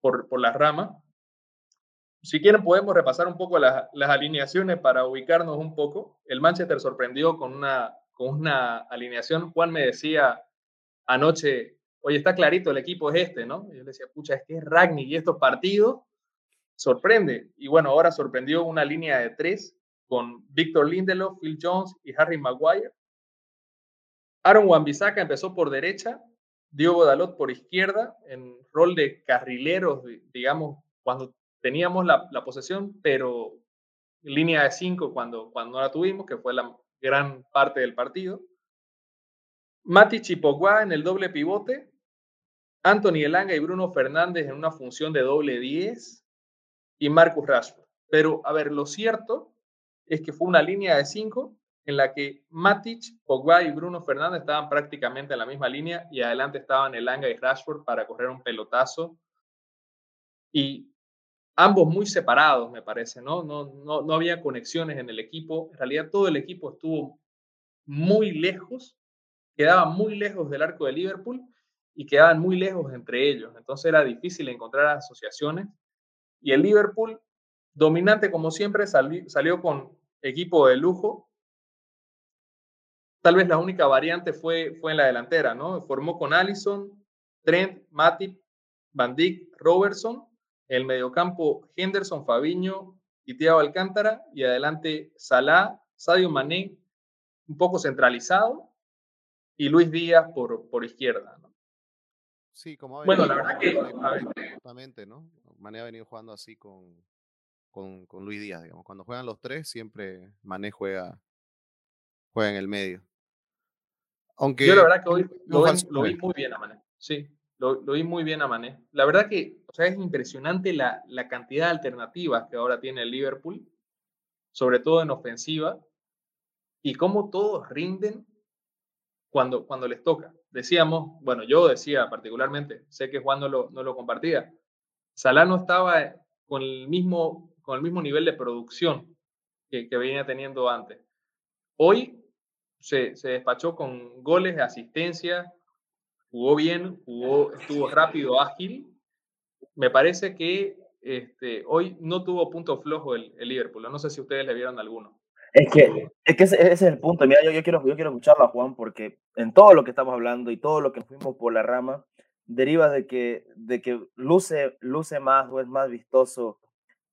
C: por, por la rama si quieren podemos repasar un poco las, alineaciones para ubicarnos un poco. El Manchester sorprendió con una, con una alineación. Juan me decía anoche, oye, está clarito, el equipo es este, ¿no? Y yo le decía, pucha, es que es Ragni y estos partidos sorprende. Y bueno, ahora sorprendió una línea de tres con Víctor Lindelof, Phil Jones y Harry Maguire. Aaron Wan-Bissaka empezó por derecha, Diogo Dalot por izquierda, en rol de carrileros, digamos, cuando teníamos la, posesión, pero línea de cinco cuando, cuando la tuvimos, que fue la gran parte del partido. Matic y Pogba en el doble pivote. Anthony Elanga y Bruno Fernández en una función de doble 10 y Marcus Rashford. Pero, a ver, lo cierto es que fue una línea de cinco en la que Matic, Pogba y Bruno Fernández estaban prácticamente en la misma línea y adelante estaban Elanga y Rashford para correr un pelotazo. Y ambos muy separados, me parece, ¿no? No, no, no había conexiones en el equipo. En realidad todo el equipo estuvo muy lejos, quedaba muy lejos del arco de Liverpool y quedaban muy lejos entre ellos. Entonces era difícil encontrar asociaciones. Y el Liverpool, dominante como siempre, salió con equipo de lujo. Tal vez la única variante fue, fue en la delantera, ¿no? Formó con Allison, Trent, Matip, Van Dijk, Robertson el mediocampo Henderson, Fabiño y Thiago Alcántara y adelante Salah, Sadio Mané, un poco centralizado y Luis Díaz por, por izquierda.
A: Sí, como
C: Bueno, la verdad que...
A: Exactamente, ¿no? Mané ha venido jugando así con, con, con, Luis Díaz, digamos. Cuando juegan los tres, siempre Mané juega, juega en el medio. Aunque,
C: Yo la verdad que hoy lo, lo vi muy bien a Mané. Sí, lo, lo, vi muy bien a Mané. La verdad que o sea, es impresionante la, la cantidad de alternativas que ahora tiene el Liverpool, sobre todo en ofensiva, y cómo todos rinden cuando, cuando les toca. Decíamos, bueno, yo decía particularmente, sé que Juan no lo, no lo compartía, Salah no estaba con el mismo, con el mismo nivel de producción que, venía teniendo antes. Hoy se, se, despachó con goles de asistencia, jugó bien, jugó, estuvo rápido, ágil. Me parece que este, hoy no tuvo punto flojo el, Liverpool. No sé si ustedes le vieron alguno.
B: Es que, es que ese, es el punto. Mira, yo, yo, quiero, yo quiero escucharlo a Juan porque en todo lo que estamos hablando y todo lo que fuimos por la rama, deriva de que, de que luce, luce más o es más vistoso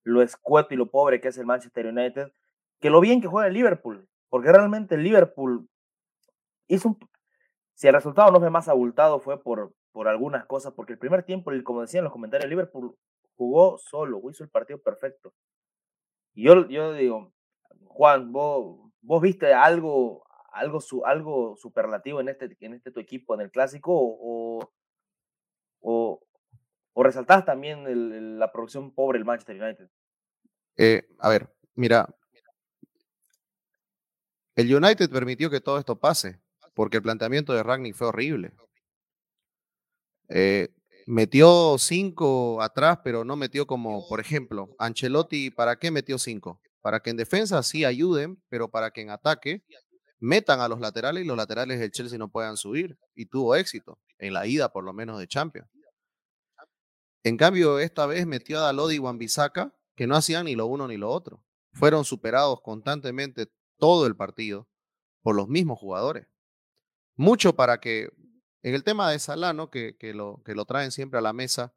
B: lo escueto y lo pobre que es el Manchester United que lo bien que juega el Liverpool. Porque realmente el Liverpool hizo un, si el resultado no fue más abultado fue por, por algunas cosas, porque el primer tiempo, como decían los comentarios, Liverpool jugó solo, hizo el partido perfecto. Y yo, yo digo, Juan, vos, vos viste algo, algo, algo superlativo en este, en este tu equipo, en el clásico, o, o, o resaltás también la producción pobre del Manchester United?
A: Eh, a ver, mira, el United permitió que todo esto pase porque el planteamiento de Ragnick fue horrible. Eh, metió cinco atrás, pero no metió como, por ejemplo, Ancelotti, ¿para qué metió cinco? Para que en defensa sí ayuden, pero para que en ataque metan a los laterales y los laterales del Chelsea no puedan subir. Y tuvo éxito, en la ida por lo menos de Champions. En cambio, esta vez metió a Dalot y Wambisaka, que no hacían ni lo uno ni lo otro. Fueron superados constantemente todo el partido por los mismos jugadores. Mucho para que, en el tema de Salah, que, que, lo, que lo traen siempre a la mesa,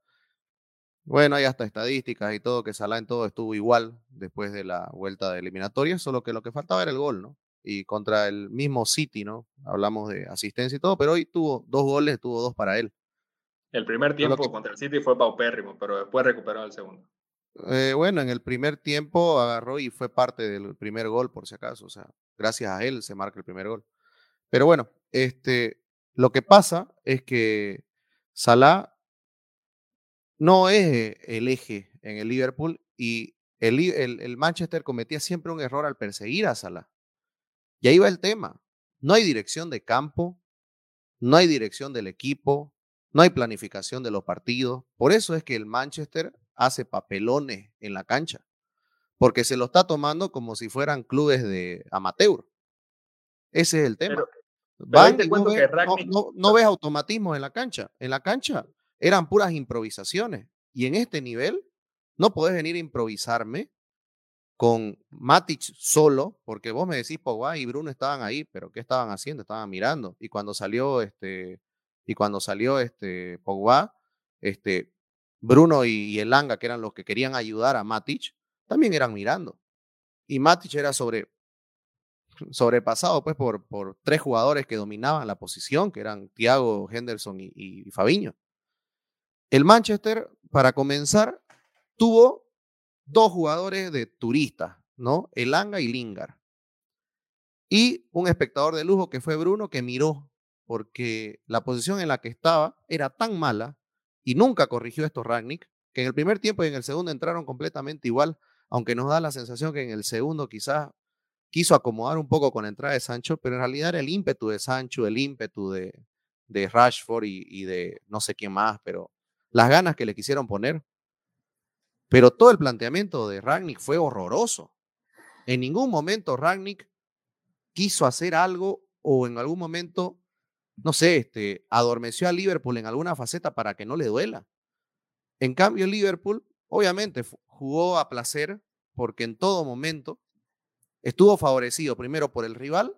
A: bueno, hay hasta estadísticas y todo, que Salah en todo estuvo igual después de la vuelta de eliminatoria, solo que lo que faltaba era el gol, ¿no? Y contra el mismo City, ¿no? Hablamos de asistencia y todo, pero hoy tuvo dos goles, tuvo dos para él.
C: El primer tiempo contra el City fue paupérrimo, pero después recuperó el segundo.
A: Eh, bueno, en el primer tiempo agarró y fue parte del primer gol, por si acaso. O sea, gracias a él se marca el primer gol. Pero bueno, este, lo que pasa es que Salah no es el eje en el Liverpool y el, el, Manchester cometía siempre un error al perseguir a Salah. Y ahí va el tema. No hay dirección de campo, no hay dirección del equipo, no hay planificación de los partidos. Por eso es que el Manchester hace papelones en la cancha, porque se lo está tomando como si fueran clubes de amateur. Ese es el tema. No, ves, automatismo en la cancha. En la cancha eran puras improvisaciones. Y en este nivel no podés venir a improvisarme con Matic solo, porque vos me decís Pogba y Bruno estaban ahí, pero ¿qué estaban haciendo? Estaban mirando. Y cuando salió este y cuando salió este Pogba, este Bruno y, el Elanga, que eran los que querían ayudar a Matic, también eran mirando. Y Matic era sobre, sobrepasado pues, por, por tres jugadores que dominaban la posición, que eran Thiago, Henderson y, Fabiño. El Manchester, para comenzar, tuvo dos jugadores de turistas, ¿no? Elanga y Lingard. Y un espectador de lujo que fue Bruno, que miró, porque la posición en la que estaba era tan mala y nunca corrigió esto Ragnick, que en el primer tiempo y en el segundo entraron completamente igual, aunque nos da la sensación que en el segundo quizás quiso acomodar un poco con la entrada de Sancho, pero en realidad era el ímpetu de Sancho, el ímpetu de, Rashford y, de no sé quién más, pero las ganas que le quisieron poner. Pero todo el planteamiento de Ragnick fue horroroso. En ningún momento Ragnick quiso hacer algo o en algún momento no sé, este, adormeció a Liverpool en alguna faceta para que no le duela. En cambio, Liverpool, obviamente, jugó a placer porque en todo momento estuvo favorecido primero por el rival.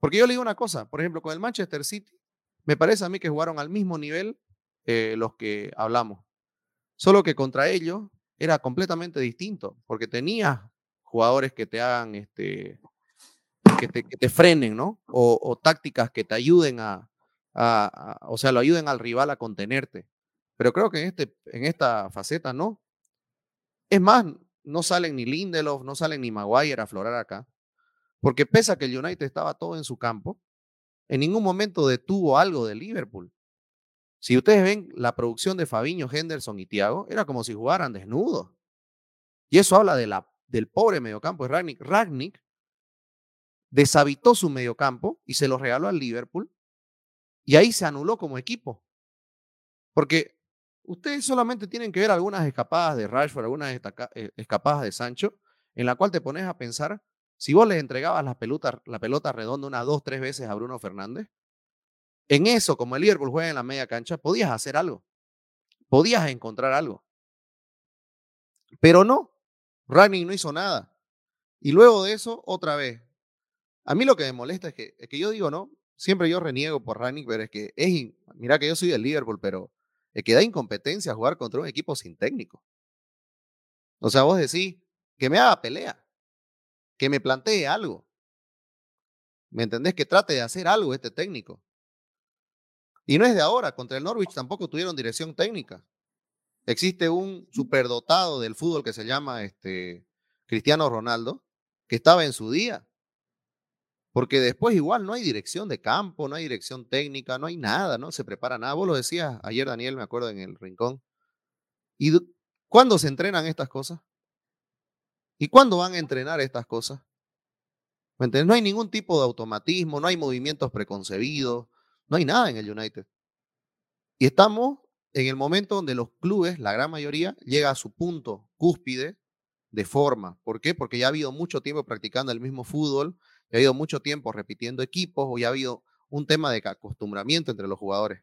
A: Porque yo le digo una cosa, por ejemplo, con el Manchester City, me parece a mí que jugaron al mismo nivel eh, los que hablamos. Solo que contra ellos era completamente distinto, porque tenía jugadores que te hagan este, que te, frenen, ¿no? O, tácticas que te ayuden a, o sea, lo ayuden al rival a contenerte. Pero creo que en, este, en esta faceta no. Es más, no salen ni Lindelof, no salen ni Maguire a aflorar acá. Porque pese a que el United estaba todo en su campo, en ningún momento detuvo algo de Liverpool. Si ustedes ven la producción de Fabiño, Henderson y Thiago, era como si jugaran desnudos. Y eso habla de la, del pobre mediocampo de Ragnick. Ragnick deshabitó su mediocampo y se lo regaló al Liverpool. Y ahí se anuló como equipo. Porque ustedes solamente tienen que ver algunas escapadas de Rashford, algunas eh, escapadas de Sancho, en la cual te pones a pensar, si vos le entregabas la pelota, la pelota redonda unas dos, tres veces a Bruno Fernández, en eso, como el Liverpool juega en la media cancha, podías hacer algo. Podías encontrar algo. Pero no, Ragnick no hizo nada. Y luego de eso, otra vez, a mí lo que me molesta es que, es que yo digo, ¿no? Siempre yo reniego por Ranick, pero es que es, mira que yo soy del Liverpool, pero es que da incompetencia jugar contra un equipo sin técnico. O sea, vos decís, que me haga pelea, que me plantee algo. ¿Me entendés? Que trate de hacer algo este técnico. Y no es de ahora, contra el Norwich tampoco tuvieron dirección técnica. Existe un superdotado del fútbol que se llama este, Cristiano Ronaldo, que estaba en su día. Porque después igual no hay dirección de campo, no hay dirección técnica, no hay nada, no se prepara nada. Vos lo decías ayer, Daniel, me acuerdo en el rincón. ¿Y cuándo se entrenan estas cosas? ¿Y cuándo van a entrenar estas cosas? No hay ningún tipo de automatismo, no hay movimientos preconcebidos, no hay nada en el United. Y estamos en el momento donde los clubes, la gran mayoría, llega a su punto cúspide de forma. ¿Por qué? Porque ya ha habido mucho tiempo practicando el mismo fútbol, ha habido mucho tiempo repitiendo equipos o ya ha habido un tema de acostumbramiento entre los jugadores.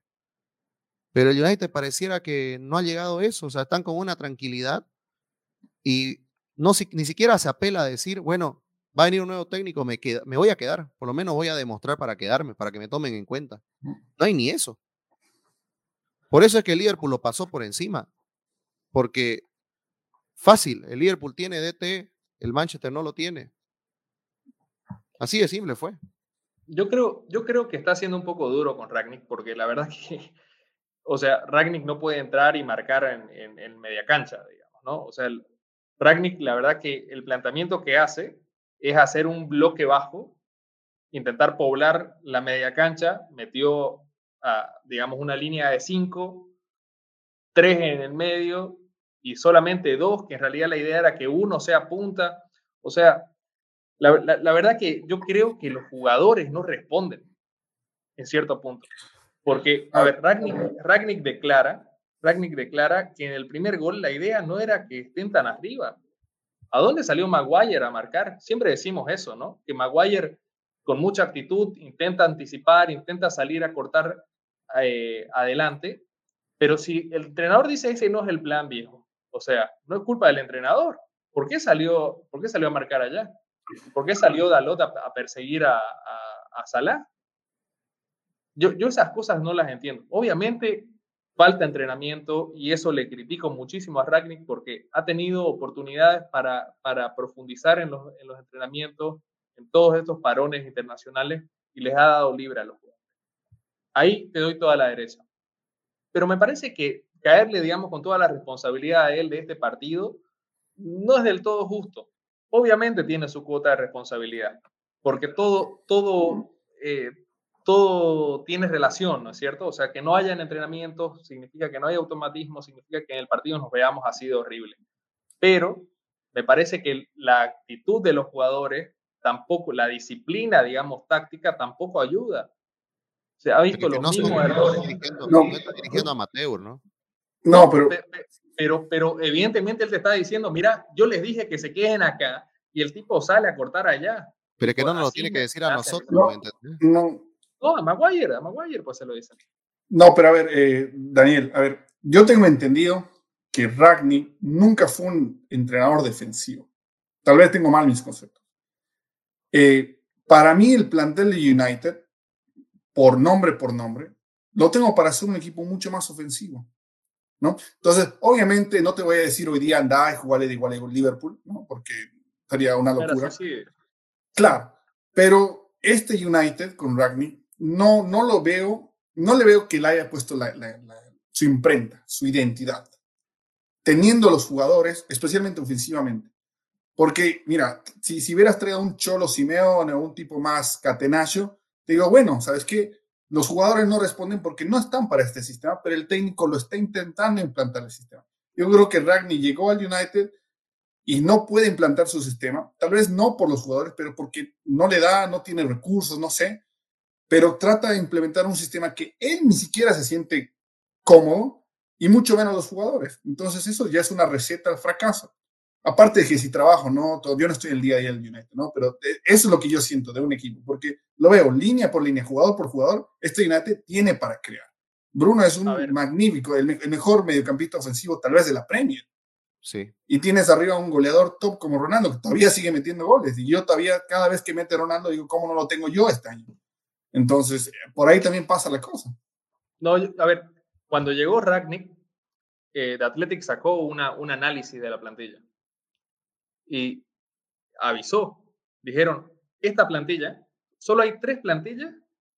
A: Pero el United pareciera que no ha llegado a eso, o sea, están con una tranquilidad y no ni siquiera se apela a decir, bueno, va a venir un nuevo técnico, me, queda, me voy a quedar, por lo menos voy a demostrar para quedarme, para que me tomen en cuenta. No hay ni eso. Por eso es que el Liverpool lo pasó por encima, porque fácil, el Liverpool tiene DT, el Manchester no lo tiene. Así de simple fue.
C: Yo creo, yo creo que está siendo un poco duro con Ragnick, porque la verdad que, o sea, Ragnick no puede entrar y marcar en, en, media cancha, digamos, ¿no? O sea, el, Ragnick, la verdad que el planteamiento que hace es hacer un bloque bajo, intentar poblar la media cancha, metió, digamos, una línea de cinco, tres en el medio y solamente dos, que en realidad la idea era que uno sea punta. O sea, la, verdad que yo creo que los jugadores no responden en cierto punto. Porque, a ver, Ragnick, declara, Ragnick declara que en el primer gol la idea no era que estén tan arriba. ¿A dónde salió Maguire a marcar? Siempre decimos eso, ¿no? Que Maguire con mucha actitud intenta anticipar, intenta salir a cortar eh, adelante, pero si el entrenador dice ese no es el plan viejo, o sea, no es culpa del entrenador. ¿Por qué salió, por qué salió a marcar allá? ¿Por qué salió Dalot a, perseguir a, Salah? Yo, yo esas cosas no las entiendo. Obviamente falta entrenamiento y eso le critico muchísimo a Ragnick porque ha tenido oportunidades para, para profundizar en los, en los entrenamientos, en todos estos parones internacionales y les ha dado libre a los jugadores. Ahí te doy toda la derecha. Pero me parece que caerle, digamos, con toda la responsabilidad a él de este partido no es del todo justo. Obviamente tiene su cuota de responsabilidad, porque todo, todo, eh, todo tiene relación, ¿no es cierto? O sea, que no haya entrenamiento significa que no hay automatismo, significa que en el partido nos veamos así de horrible. Pero me parece que la actitud de los jugadores tampoco, la disciplina, digamos, táctica, tampoco ayuda. Se ha visto los mismos errores.
A: no, está dirigiendo Amateur, ¿no?
D: No, pero...
C: pero... Pero evidentemente él te está diciendo, mira, yo les dije que se queden acá y el tipo sale a cortar allá.
A: Pero es que no nos lo tiene que decir a nosotros.
D: No,
C: no. a Maguire, a Maguire pues se lo dicen.
D: No, pero a ver, eh, Daniel, a ver, yo tengo entendido que Ragni nunca fue un entrenador defensivo. Tal vez tengo mal mis conceptos. Eh, para mí el plantel de United, por nombre por nombre, lo tengo para ser un equipo mucho más ofensivo. ¿No? Entonces, obviamente no te voy a decir hoy día anda y jugarle de igual a Liverpool, ¿no? Porque sería una locura. Claro, pero este United con Ragni no, no lo veo, no le veo que le haya puesto su imprenta, su identidad, teniendo los jugadores, especialmente ofensivamente. Porque, mira, si, si hubieras traído un Cholo Simeone o un tipo más catenacho, te digo, bueno, ¿sabes qué? Los jugadores no responden porque no están para este sistema, pero el técnico lo está intentando implantar el sistema. Yo creo que Ragni llegó al United y no puede implantar su sistema, tal vez no por los jugadores, pero porque no le da, no tiene recursos, no sé, pero trata de implementar un sistema que él ni siquiera se siente cómodo y mucho menos los jugadores. Entonces eso ya es una receta al fracaso. Aparte de que si trabajo, no, yo no estoy el día a día del United, ¿no? Pero eh, eso es lo que yo siento de un equipo, porque lo veo línea por línea, jugador por jugador, este United tiene para crear. Bruno es un magnífico, el, mejor mediocampista ofensivo tal vez de la Premier.
A: Sí.
D: Y tienes arriba un goleador top como Ronaldo, que todavía sigue metiendo goles. Y yo todavía, cada vez que mete Ronaldo, digo, ¿cómo no lo tengo yo este año? Entonces, por ahí también pasa la cosa.
C: No, a ver, cuando llegó Ragnick, eh, The Athletic sacó una, un análisis de la plantilla y avisó. Dijeron, esta plantilla, solo hay tres plantillas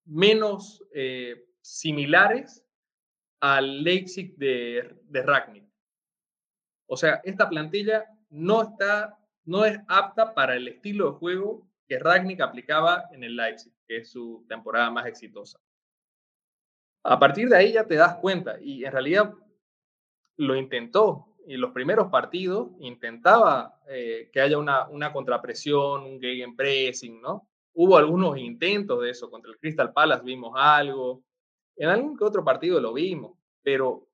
C: menos eh, similares al Leipzig de, de Ragnick. O sea, esta plantilla no está, no es apta para el estilo de juego que Ragnick aplicaba en el Leipzig, que es su temporada más exitosa. A partir de ahí ya te das cuenta, y en realidad lo intentó, y los primeros partidos intentaba eh, que haya una, una contrapresión, un gegenpressing, ¿no? Hubo algunos intentos de eso, contra el Crystal Palace vimos algo, en algún que otro partido lo vimos, pero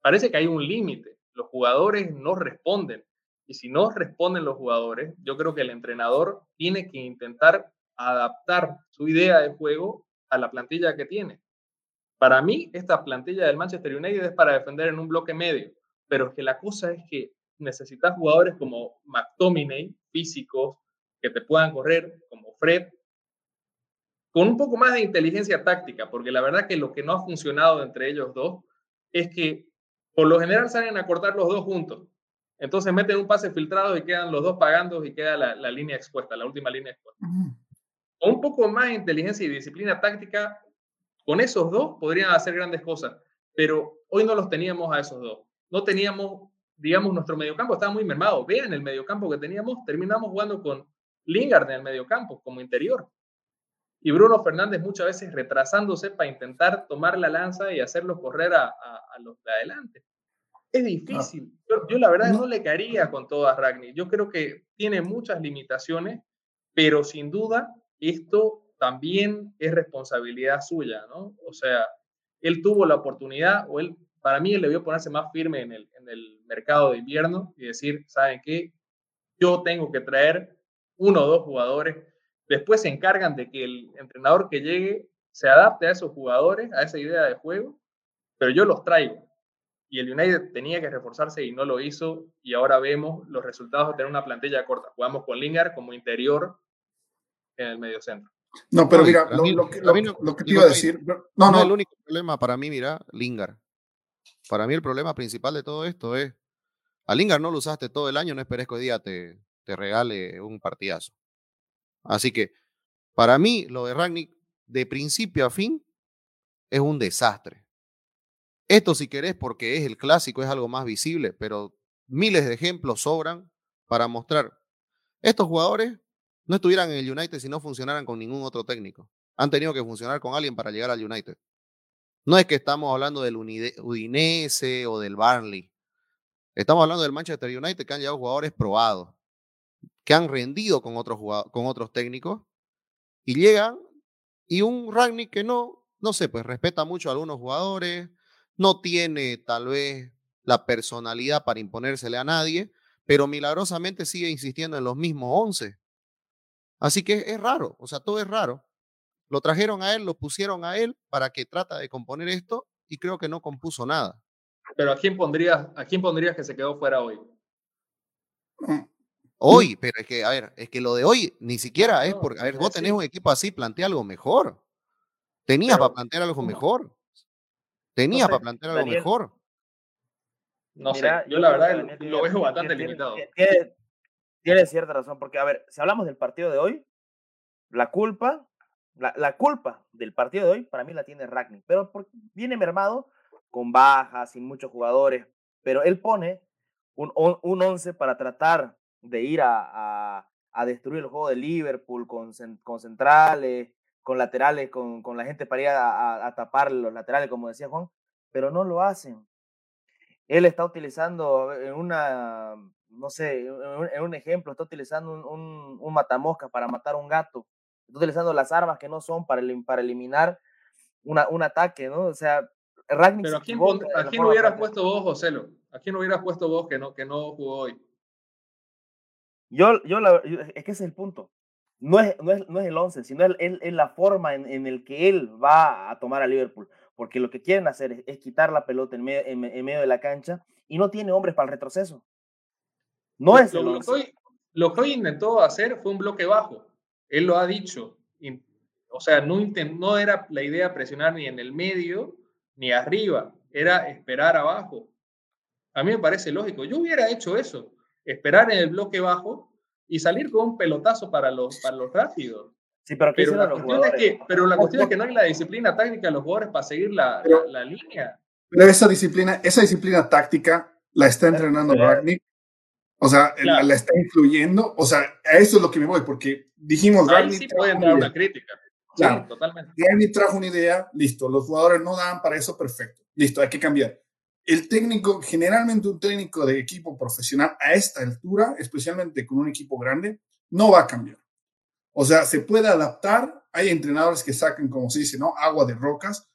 C: parece que hay un límite, los jugadores no responden, y si no responden los jugadores, yo creo que el entrenador tiene que intentar adaptar su idea de juego a la plantilla que tiene Para mí, esta plantilla del Manchester United es para defender en un bloque medio, pero es que la cosa es que necesitas jugadores como McTominay, físicos, que te puedan correr, como Fred, con un poco más de inteligencia táctica, porque la verdad que lo que no ha funcionado entre ellos dos es que por lo general salen a cortar los dos juntos. Entonces meten un pase filtrado y quedan los dos pagando y queda la, línea expuesta, la última línea expuesta. Con un poco más de inteligencia y disciplina táctica, con esos dos podrían hacer grandes cosas, pero hoy no los teníamos a esos dos. No teníamos, digamos, nuestro mediocampo estaba muy mermado. Vean el mediocampo que teníamos, terminamos jugando con Lingard en el mediocampo como interior. Y Bruno Fernández muchas veces retrasándose para intentar tomar la lanza y hacerlo correr a, los de adelante. Es difícil. Yo, la verdad no le caería con todas Ragni. Yo creo que tiene muchas limitaciones, pero sin duda esto también es responsabilidad suya, ¿no? O sea, él tuvo la oportunidad, o él, para mí, él debió ponerse más firme en el, en el mercado de invierno y decir, ¿saben qué? Yo tengo que traer uno o dos jugadores Después se encargan de que el entrenador que llegue se adapte a esos jugadores, a esa idea de juego, pero yo los traigo. Y el United tenía que reforzarse y no lo hizo. Y ahora vemos los resultados de tener una plantilla corta. Jugamos con Lingard como interior en el medio centro.
D: No, pero mira, lo, que, te iba a decir. No, no.
A: El único problema para mí, mira, Lingard. Para mí el problema principal de todo esto es, a Lingard no lo usaste todo el año, no esperes que hoy día te, te regale un partidazo. Así que para mí lo de Ragnick de principio a fin es un desastre. Esto si querés porque es el clásico, es algo más visible, pero miles de ejemplos sobran para mostrar. Estos jugadores no estuvieran en el United si no funcionaran con ningún otro técnico. Han tenido que funcionar con alguien para llegar al United. No es que estamos hablando del Udinese o del Barnley. Estamos hablando del Manchester United que han llegado jugadores probados que han rendido con otros, con otros técnicos y llegan y un Ragnick que no, no sé, pues respeta mucho a algunos jugadores, no tiene tal vez la personalidad para imponérsele a nadie, pero milagrosamente sigue insistiendo en los mismos 11. Así que es raro, o sea, todo es raro. Lo trajeron a él, lo pusieron a él para que trata de componer esto y creo que no compuso nada.
C: Pero ¿a quién pondrías, a quién pondrías que se quedó fuera hoy?
A: Mm, Hoy, pero es que, a ver, es que lo de hoy ni siquiera es porque, a ver, vos tenés un equipo así, plantea algo mejor. Tenías para plantear algo mejor. Tenías para plantear algo mejor.
C: No sé, yo la verdad lo veo bastante limitado.
B: Tiene, cierta razón, porque, a ver, si hablamos del partido de hoy, la culpa, la, culpa del partido de hoy, para mí la tiene Ragnick, pero viene mermado, con bajas, sin muchos jugadores, pero él pone un, un once para tratar de ir a, destruir el juego de Liverpool con, con centrales, con laterales, con, con, la gente para ir a, tapar los laterales, como decía Juan, pero no lo hacen. Él está utilizando en una, no sé, en un ejemplo, está utilizando un, un, matamosca para matar a un gato, está utilizando las armas que no son para, para eliminar una, un ataque, ¿no? O sea,
C: Ragnick Pero ¿a quién, ¿a quién hubieras puesto vos, Joselo? ¿A quién hubieras puesto vos que no, que no jugó hoy?
B: Yo, yo, es que ese es el punto. No es, no es, no es el 11, sino es, la forma en, en, el que él va a tomar a Liverpool. Porque lo que quieren hacer es, quitar la pelota en medio, en, medio, de la cancha y no tiene hombres para el retroceso. No es
C: lo, que hoy, lo que hoy intentó hacer fue un bloque bajo. Él lo ha dicho. O sea, no, no era la idea presionar ni en el medio ni arriba, era esperar abajo. A mí me parece lógico. Yo hubiera hecho eso esperar en el bloque bajo y salir con un pelotazo para los, para los rápidos.
B: Sí, pero,
C: pero, la, cuestión es que, pero la cuestión es que no hay la disciplina táctica de los jugadores para seguir la, la, línea.
D: Pero esa disciplina, esa disciplina táctica la está entrenando Ragnick. O sea, la, está influyendo. O sea, a eso es lo que me voy, porque dijimos.
C: Ahí sí puede entrar una crítica.
D: Claro, totalmente. Ragnick trajo una idea, listo. Los jugadores no dan para eso, perfecto. Listo, hay que cambiar el técnico, generalmente un técnico de equipo profesional a esta altura, especialmente con un equipo grande, no va a cambiar. O sea, se puede adaptar. Hay entrenadores que sacan, como se dice, ¿no? Agua de rocas,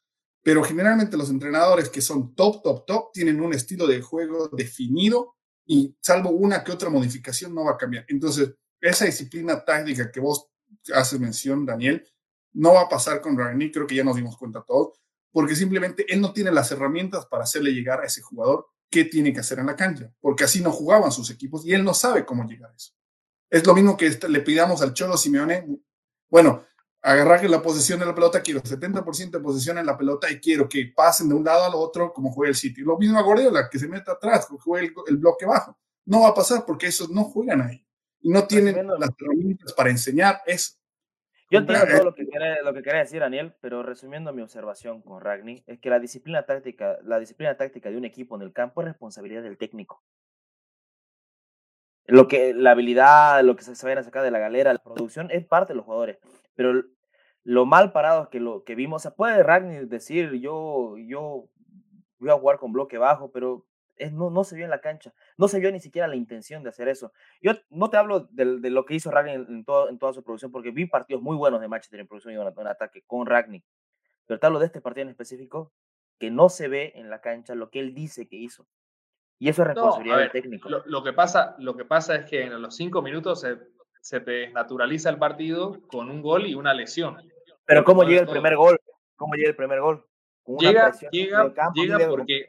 D: pero generalmente los entrenadores que son top, top, top, tienen un estilo de juego definido y salvo una que otra modificación no va a cambiar. Entonces, esa disciplina táctica que vos haces mención, Daniel, no va a pasar con Ragnick, creo que ya nos dimos cuenta todos. porque simplemente él no tiene las herramientas para hacerle llegar a ese jugador qué tiene que hacer en la cancha, porque así no jugaban sus equipos y él no sabe cómo llegar a eso. Es lo mismo que le pidamos al Cholo Simeone, bueno, agarrar la posesión de la pelota, quiero 70% de posesión en la pelota y quiero que pasen de un lado al otro como juega el City. Lo mismo a Guardiola, que se meta atrás, que juegue el, bloque bajo. No va a pasar porque esos no juegan ahí y no tienen las herramientas para enseñar eso.
B: Yo entiendo todo lo que, quiere, lo que quiere decir Daniel, pero resumiendo mi observación con Ragni, es que la disciplina táctica, la disciplina táctica de un equipo en el campo es responsabilidad del técnico. Lo que, la habilidad, lo que se vayan a sacar de la galera, la producción, es parte de los jugadores. Pero lo mal parado que lo que vimos, se puede Ragni decir, yo, yo voy a jugar con bloque bajo, pero no, no se vio en la cancha, no se vio ni siquiera la intención de hacer eso. Yo no te hablo de, de lo que hizo Ragni en, todo, en, toda su producción, porque vi partidos muy buenos de Manchester en producción y en, ataque con Ragni, pero te hablo de este partido en específico, que no se ve en la cancha lo que él dice que hizo. Y eso es responsabilidad del técnico.
C: Lo, que pasa, lo que pasa es que en los cinco minutos se, se te desnaturaliza el partido con un gol y una lesión.
B: Pero ¿cómo llega el primer gol? ¿Cómo llega el primer gol?
C: Llega, llega, llega, porque,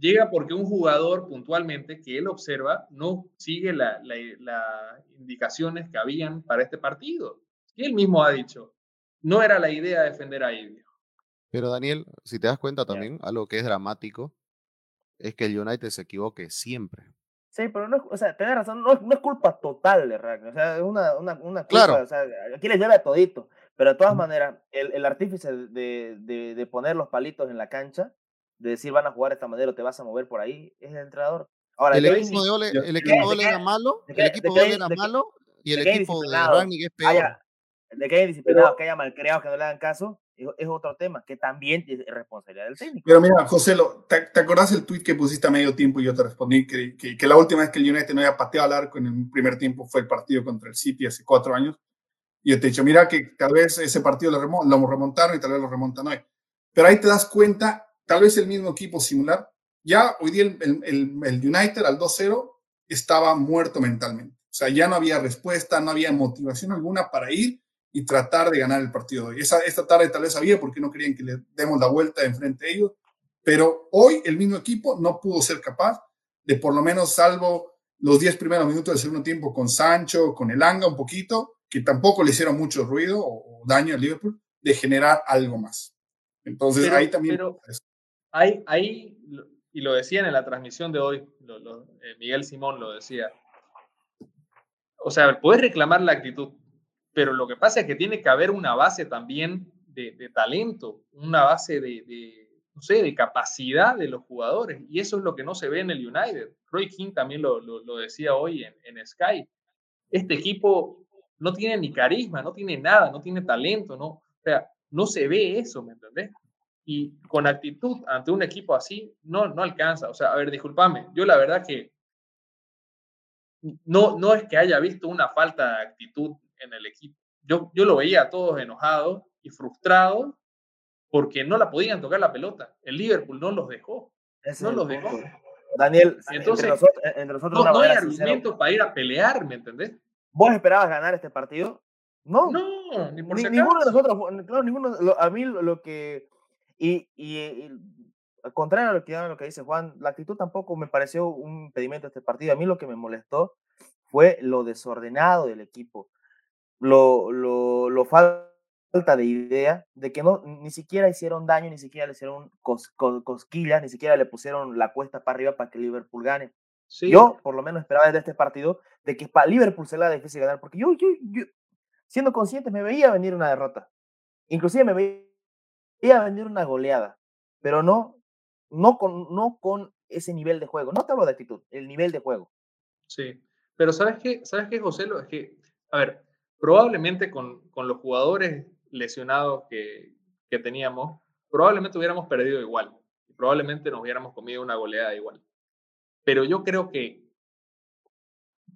C: llega porque un jugador puntualmente que él observa no sigue las la, indicaciones que habían para este partido. Y él mismo ha dicho, no era la idea defender a Ibio.
A: Pero Daniel, si te das cuenta también, algo que es dramático, es que el United se equivoque siempre.
B: Sí, pero no, o sea, tenés razón, no, es culpa total de Ragnar, o sea, es una, una, una culpa, claro. o sea, aquí les lleva a todito. Pero de todas maneras, el, el artífice de, de, de, poner los palitos en la cancha, de decir van a jugar de esta manera o te vas a mover por ahí, es el entrenador.
A: Ahora, el, equipo de Ole, el equipo de Ole era malo, el equipo de Ole era malo y el equipo de Rangnick es peor.
B: de que haya disciplinados, que haya malcriados, que no le hagan caso, es, otro tema, que también es responsabilidad del técnico.
D: Pero mira, José, ¿te, ¿te acordás el tweet que pusiste a medio tiempo y yo te respondí que, que, que, la última vez que el United no había pateado al arco en el primer tiempo fue el partido contra el City hace cuatro años? Y yo te he dicho, mira que tal vez ese partido lo, remontaron y tal vez lo remontan hoy. Pero ahí te das cuenta, tal vez el mismo equipo similar, ya hoy día el, el, el United al 2-0 estaba muerto mentalmente. O sea, ya no había respuesta, no había motivación alguna para ir y tratar de ganar el partido hoy. Esa, esta tarde tal vez había porque no querían que le demos la vuelta enfrente de ellos, pero hoy el mismo equipo no pudo ser capaz de por lo menos salvo los 10 primeros minutos del segundo tiempo con Sancho, con el Anga un poquito, que tampoco le hicieron mucho ruido o, daño al Liverpool, de generar algo más. Entonces ahí también...
C: Pero ahí, y lo decían en la transmisión de hoy, eh, Miguel Simón lo decía, o sea, puedes reclamar la actitud, pero lo que pasa es que tiene que haber una base también de, talento, una base de, no sé, de capacidad de los jugadores, y eso es lo que no se ve en el United. Roy King también lo, lo, decía hoy en, en Sky. Este equipo no tiene ni carisma, no tiene nada, no tiene talento, no, o sea, no se ve eso, ¿me entendés? Y con actitud ante un equipo así, no, no alcanza. O sea, a ver, discúlpame, yo la verdad que no, no es que haya visto una falta de actitud en el equipo. Yo, yo lo veía a todos enojados y frustrados porque no la podían tocar la pelota. El Liverpool no los dejó. no los dejó.
B: Daniel, entonces entre nosotros,
C: no, no hay argumento para ir a pelear, ¿me entendés?
B: ¿Vos esperabas ganar este partido? No.
C: No, ni por
B: Ninguno de nosotros, claro, ninguno, a mí lo, que, y, y, al contrario a lo que, lo que dice Juan, la actitud tampoco me pareció un impedimento a este partido. A mí lo que me molestó fue lo desordenado del equipo, lo, lo, lo falta de idea, de que no, ni siquiera hicieron daño, ni siquiera le hicieron cosquillas, ni siquiera le pusieron la cuesta para arriba para que Liverpool gane. Yo, por lo menos, esperaba desde este partido de que para Liverpool se la difícil ganar, porque yo, yo, yo, siendo consciente, me veía venir una derrota. Inclusive me veía venir una goleada, pero no, no, con, no con ese nivel de juego. No te hablo de actitud, el nivel de juego.
C: Sí, pero ¿sabes qué, ¿Sabes qué José? Es que, a ver, probablemente con, con los jugadores lesionados que, que teníamos, probablemente hubiéramos perdido igual. Probablemente nos hubiéramos comido una goleada igual. Pero yo creo que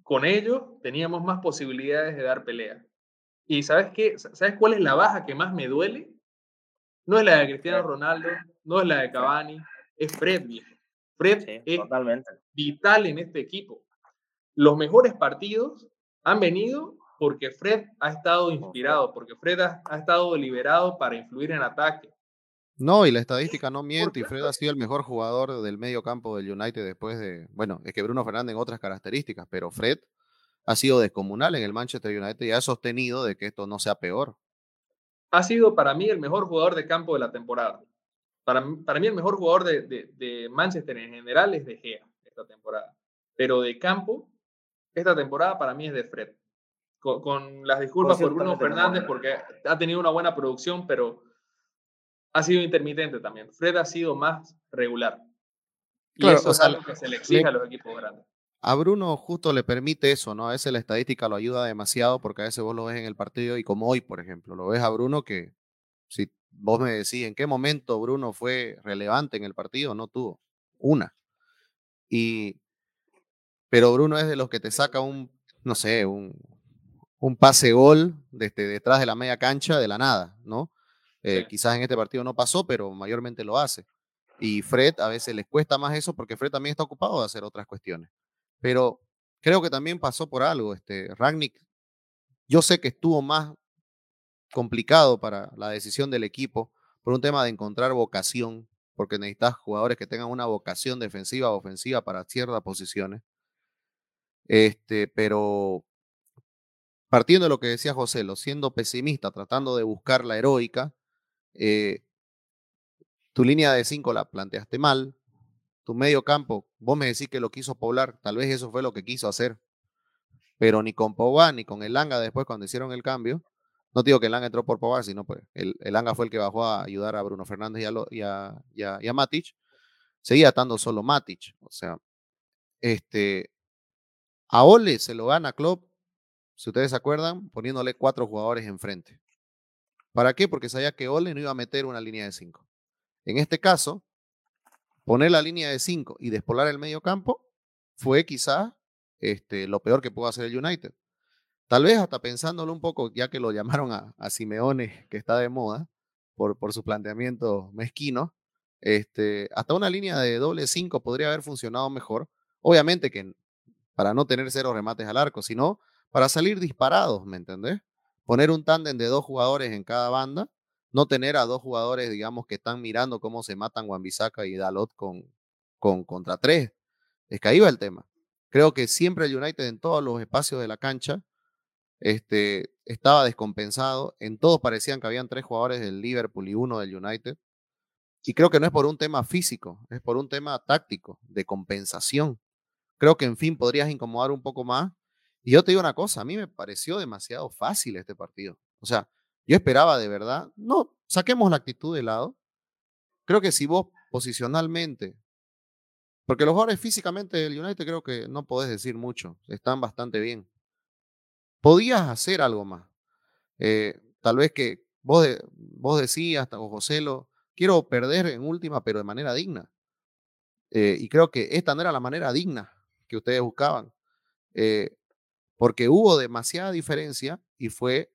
C: con ellos teníamos más posibilidades de dar pelea. ¿Y sabes qué? ¿Sabes cuál es la baja que más me duele? No es la de Cristiano Ronaldo, no es la de Cavani, es Fred, Fred es vital en este equipo. Los mejores partidos han venido porque Fred ha estado inspirado, porque Fred ha, ha estado liberado para influir en ataque.
A: No, y la estadística no miente, y Fred ha sido el mejor jugador del medio campo del United después de, bueno, es que Bruno Fernández en otras características, pero Fred ha sido descomunal en el Manchester United y ha sostenido de que esto no sea peor.
C: Ha sido para mí el mejor jugador de campo de la temporada. Para, para mí el mejor jugador de, de, Manchester en general es De Gea esta temporada. Pero de campo, esta temporada para mí es de Fred. Con, las disculpas por Bruno Fernández porque ha tenido una buena producción, pero ha sido intermitente también. Fred ha sido más regular. Y eso es algo que se le exige a los equipos grandes
A: a Bruno justo le permite eso, ¿no? A veces la estadística lo ayuda demasiado porque a veces vos lo ves en el partido y como hoy, por ejemplo, lo ves a Bruno que si vos me decís en qué momento Bruno fue relevante en el partido, no tuvo una. Y pero Bruno es de los que te saca un, no sé, un, un pase gol desde detrás de la media cancha de la nada, ¿no? Eh, quizás en este partido no pasó, pero mayormente lo hace. Y Fred a veces les cuesta más eso porque Fred también está ocupado de hacer otras cuestiones. Pero creo que también pasó por algo. Este, Ragnick, yo sé que estuvo más complicado para la decisión del equipo por un tema de encontrar vocación, porque necesitas jugadores que tengan una vocación defensiva o ofensiva para ciertas posiciones. Este, pero partiendo de lo que decía José, lo siendo pesimista, tratando de buscar la heroica, eh, tu línea de cinco la planteaste mal, tu medio campo, vos me decís que lo quiso poblar, tal vez eso fue lo que quiso hacer, pero ni con Pogba ni con el Langa después cuando hicieron el cambio, no digo que el Langa entró por Pogba, sino pues el, el fue el que bajó a ayudar a Bruno Fernández y a, Matic, seguía estando solo Matic, o sea, este, a Ole se lo gana Klopp, si ustedes se acuerdan, poniéndole cuatro jugadores enfrente. ¿Para qué? Porque sabía que Ole no iba a meter una línea de cinco. En este caso, poner la línea de 5 y despolar el medio campo fue quizás este, lo peor que pudo hacer el United. Tal vez hasta pensándolo un poco, ya que lo llamaron a, Simeone, que está de moda, por, por su planteamiento mezquino, este, hasta una línea de doble 5 podría haber funcionado mejor. Obviamente que para no tener cero remates al arco, sino para salir disparados, ¿me entendés? Poner un tándem de dos jugadores en cada banda no tener a dos jugadores, digamos, que están mirando cómo se matan Wambisaka y Dalot con, con contra tres. Es que ahí va el tema. Creo que siempre el United en todos los espacios de la cancha este, estaba descompensado. En todos parecían que habían tres jugadores del Liverpool y uno del United. Y creo que no es por un tema físico, es por un tema táctico, de compensación. Creo que en fin podrías incomodar un poco más. Y yo te digo una cosa, a mí me pareció demasiado fácil este partido. O sea, yo esperaba de verdad, no, saquemos la actitud de lado. Creo que si vos posicionalmente, porque los jugadores físicamente del United creo que no podés decir mucho, están bastante bien. Podías hacer algo más. Eh, tal vez que vos, vos decías, o José lo, quiero perder en última, pero de manera digna. Eh, y creo que esta no era la manera digna que ustedes buscaban, eh, porque hubo demasiada diferencia y fue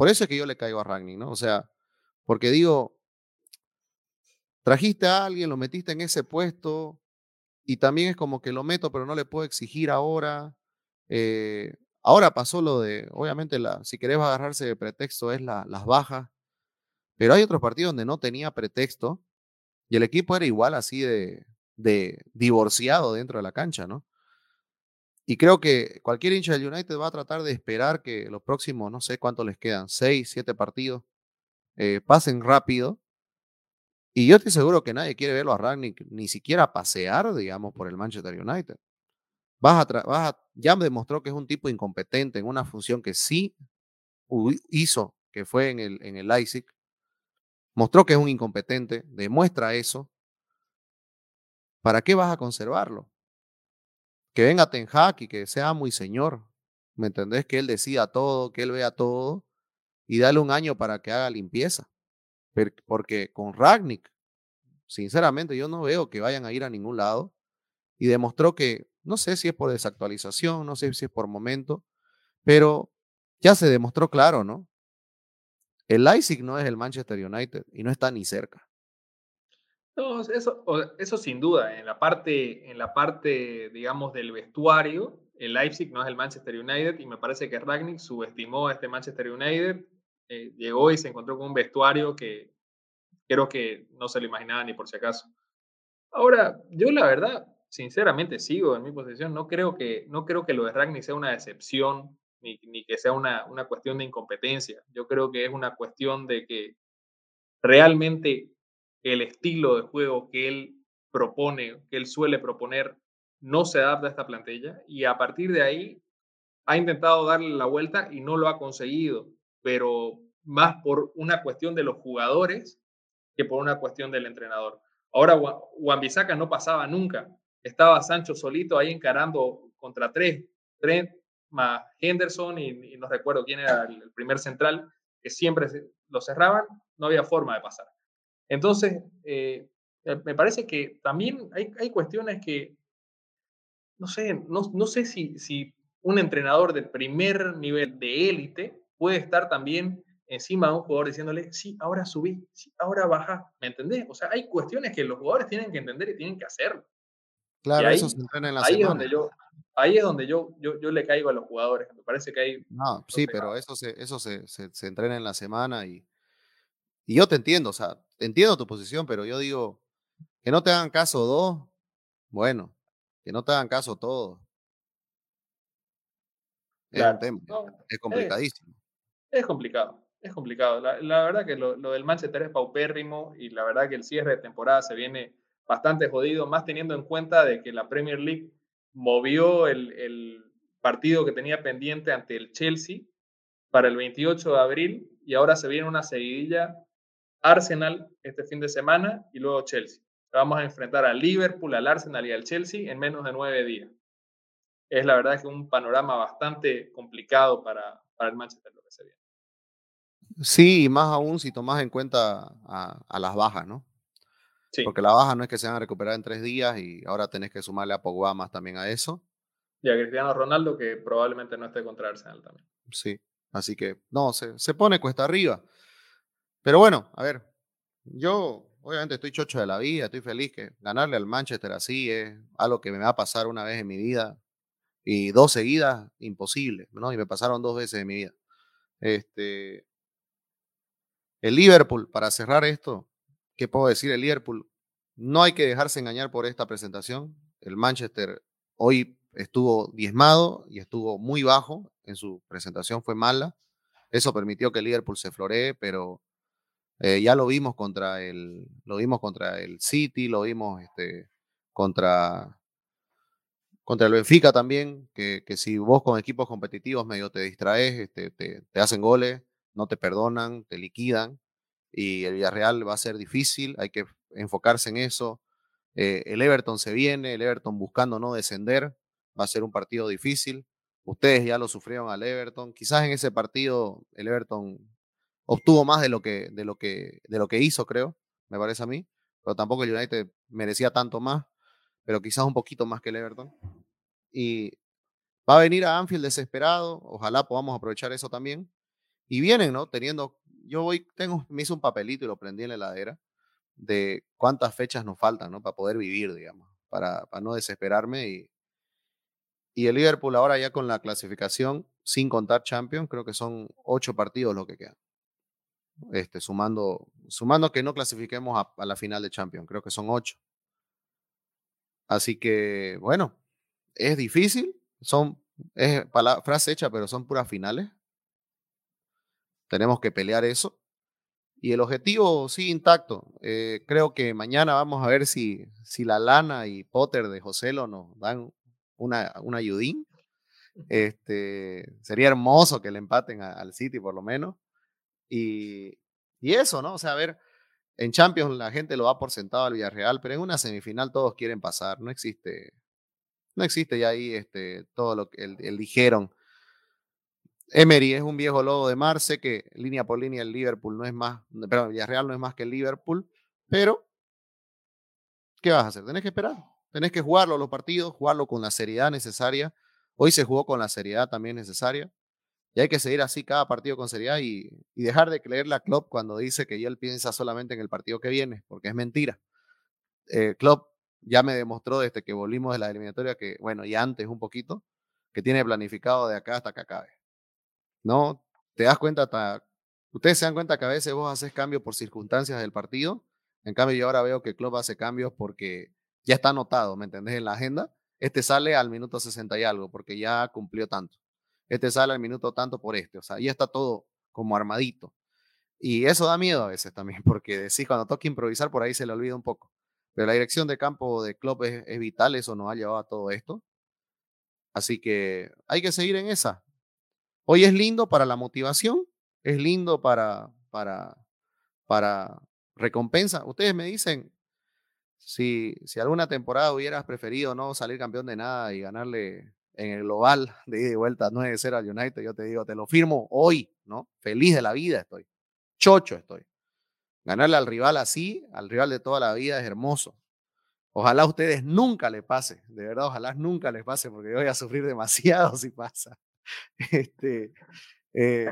A: por eso es que yo le caigo a Ragni, ¿no? O sea, porque digo, trajiste a alguien, lo metiste en ese puesto y también es como que lo meto, pero no le puedo exigir ahora. Eh, ahora pasó lo de, obviamente, la, si querés agarrarse de pretexto es la, las bajas, pero hay otros partidos donde no tenía pretexto y el equipo era igual así de, de divorciado dentro de la cancha, ¿no? Y creo que cualquier hincha del United va a tratar de esperar que los próximos, no sé cuántos les quedan, seis, siete partidos, eh, pasen rápido. Y yo estoy seguro que nadie quiere verlo a Ragnick ni siquiera pasear, digamos, por el Manchester United. Vas a vas ya demostró que es un tipo incompetente en una función que sí hizo, que fue en el, en el Leipzig. Mostró que es un incompetente, demuestra eso. ¿Para qué vas a conservarlo? Que venga Ten y que sea muy señor. ¿Me entendés? Que él decida todo, que él vea todo y dale un año para que haga limpieza. Porque con Ragnick, sinceramente, yo no veo que vayan a ir a ningún lado. Y demostró que, no sé si es por desactualización, no sé si es por momento, pero ya se demostró claro, ¿no? El Leipzig no es el Manchester United y no está ni cerca.
C: No, eso, eso sin duda. En la parte, en la parte, digamos, del vestuario, el Leipzig no es el Manchester United y me parece que Ragnick subestimó a este Manchester United. Eh, llegó y se encontró con un vestuario que, creo que no se lo imaginaba ni por si acaso. Ahora, yo la verdad, sinceramente sigo en mi posición, no creo que, no creo que lo de Ragni sea una decepción ni, ni que sea una, una cuestión de incompetencia. Yo creo que es una cuestión de que realmente el estilo de juego que él propone, que él suele proponer, no se adapta a esta plantilla y a partir de ahí ha intentado darle la vuelta y no lo ha conseguido, pero más por una cuestión de los jugadores que por una cuestión del entrenador. Ahora Juan no pasaba nunca. Estaba Sancho solito ahí encarando contra tres, Trent más Henderson y, no recuerdo quién era el, primer central, que siempre lo cerraban, no había forma de pasar. Entonces, eh, me parece que también hay, hay cuestiones que, no sé, no, no sé si, si un entrenador de primer nivel de élite puede estar también encima de un jugador diciéndole, sí, ahora subí, sí, ahora baja, ¿me entendés? O sea, hay cuestiones que los jugadores tienen que entender y tienen que hacerlo.
A: Claro, eso se entrena en la
C: ahí Es donde yo, ahí es donde yo, yo, yo, le caigo a los jugadores. Me parece que hay.
A: No, sí, pero eso se, eso se, se, se, entrena en la semana y, y yo te entiendo, o sea, entiendo tu posición, pero yo digo que no te hagan caso dos, bueno, que no te hagan caso todos. Es un tema, es complicadísimo.
C: Es, complicado, es complicado. La, la verdad que lo, lo, del Manchester es paupérrimo y la verdad que el cierre de temporada se viene bastante jodido, más teniendo en cuenta de que la Premier League movió el, partido que tenía pendiente ante el Chelsea para el 28 de abril y ahora se viene una seguidilla Arsenal este fin de semana y luego Chelsea. Vamos a enfrentar al Liverpool, al Arsenal y al Chelsea en menos de nueve días. Es la verdad que un panorama bastante complicado para, para el Manchester lo que se viene.
A: Sí, y más aún si tomas en cuenta a las bajas, ¿no? Porque la baja no es que se van a recuperar en tres días y ahora tenés que sumarle a Pogba más también a eso.
C: Y a Cristiano Ronaldo, que probablemente no esté contra Arsenal también.
A: Sí, así que no, se, se pone cuesta arriba. Pero bueno, a ver, yo obviamente estoy chocho de la vida, estoy feliz que ganarle al Manchester así es algo que me va a pasar una vez en mi vida y dos seguidas, imposible, ¿no? Y me pasaron dos veces en mi vida. Este, el Liverpool, para cerrar esto, ¿Qué puedo decir? El Liverpool no hay que dejarse engañar por esta presentación. El Manchester hoy estuvo diezmado y estuvo muy bajo en su presentación, fue mala. Eso permitió que el Liverpool se floree, pero eh, ya lo vimos contra el, lo vimos contra el City, lo vimos este, contra, contra el Benfica también, que, que, si vos con equipos competitivos medio te distraes, este, te, te hacen goles, no te perdonan, te liquidan y el Villarreal va a ser difícil, hay que enfocarse en eso. Eh, el Everton se viene, el Everton buscando no descender, va a ser un partido difícil. Ustedes ya lo sufrieron al Everton. Quizás en ese partido el Everton obtuvo más de lo que, de lo que, de lo que hizo, creo, me parece a mí. Pero tampoco el United merecía tanto más, pero quizás un poquito más que el Everton. Y va a venir a Anfield desesperado. Ojalá podamos aprovechar eso también. Y vienen, ¿no? Teniendo yo voy, tengo, me hice un papelito y lo prendí en la heladera de cuántas fechas nos faltan, ¿no? Para poder vivir, digamos, para, para no desesperarme. Y, y el Liverpool ahora ya con la clasificación, sin contar Champions, creo que son ocho partidos lo que quedan. Este, sumando, sumando que no clasifiquemos a, la final de Champions, creo que son ocho. Así que, bueno, es difícil, son, es frase hecha, pero son puras finales. Tenemos que pelear eso. Y el objetivo sí intacto. Eh, creo que mañana vamos a ver si, si la Lana y Potter de Joselo nos dan una, una ayudín. Este, sería hermoso que le empaten al City por lo menos. Y, y, eso, ¿no? O sea, a ver, en Champions la gente lo va por sentado al Villarreal, pero en una semifinal todos quieren pasar. No existe, no existe ya ahí este, todo lo que el, dijeron. Emery es un viejo lobo de mar, sé que línea por línea el Liverpool no es más, perdón, Villarreal no es más que el Liverpool, pero ¿qué vas a hacer? Tenés que esperar, tenés que jugarlo los partidos, jugarlo con la seriedad necesaria. Hoy se jugó con la seriedad también necesaria. Y hay que seguir así cada partido con seriedad y, dejar de creerle a Klopp cuando dice que él piensa solamente en el partido que viene, porque es mentira. Eh, Klopp ya me demostró desde que volvimos de la eliminatoria que, bueno, y antes un poquito, que tiene planificado de acá hasta que acabe. ¿no? Te das cuenta hasta Ustedes se dan cuenta que a veces vos haces cambios por circunstancias del partido. En cambio, yo ahora veo que Klopp hace cambios porque ya está anotado, ¿me entendés? En la agenda. Este sale al minuto 60 y algo porque ya cumplió tanto. Este sale al minuto tanto por este. O sea, ya está todo como armadito. Y eso da miedo a veces también, porque decís, cuando toca improvisar, por ahí se le olvida un poco. Pero la dirección de campo de Klopp es, vital, eso nos ha llevado a todo esto. Así que hay que seguir en esa. Hoy es lindo para la motivación, es lindo para, para, para recompensa. Ustedes me dicen, si, si alguna temporada hubieras preferido no salir campeón de nada y ganarle en el global de ida y vuelta 9-0 al United, yo te digo, te lo firmo hoy, ¿no? Feliz de la vida estoy. Chocho estoy. Ganarle al rival así, al rival de toda la vida, es hermoso. Ojalá a ustedes nunca le pase, de verdad, ojalá nunca les pase, porque yo voy a sufrir demasiado si pasa. Este, eh,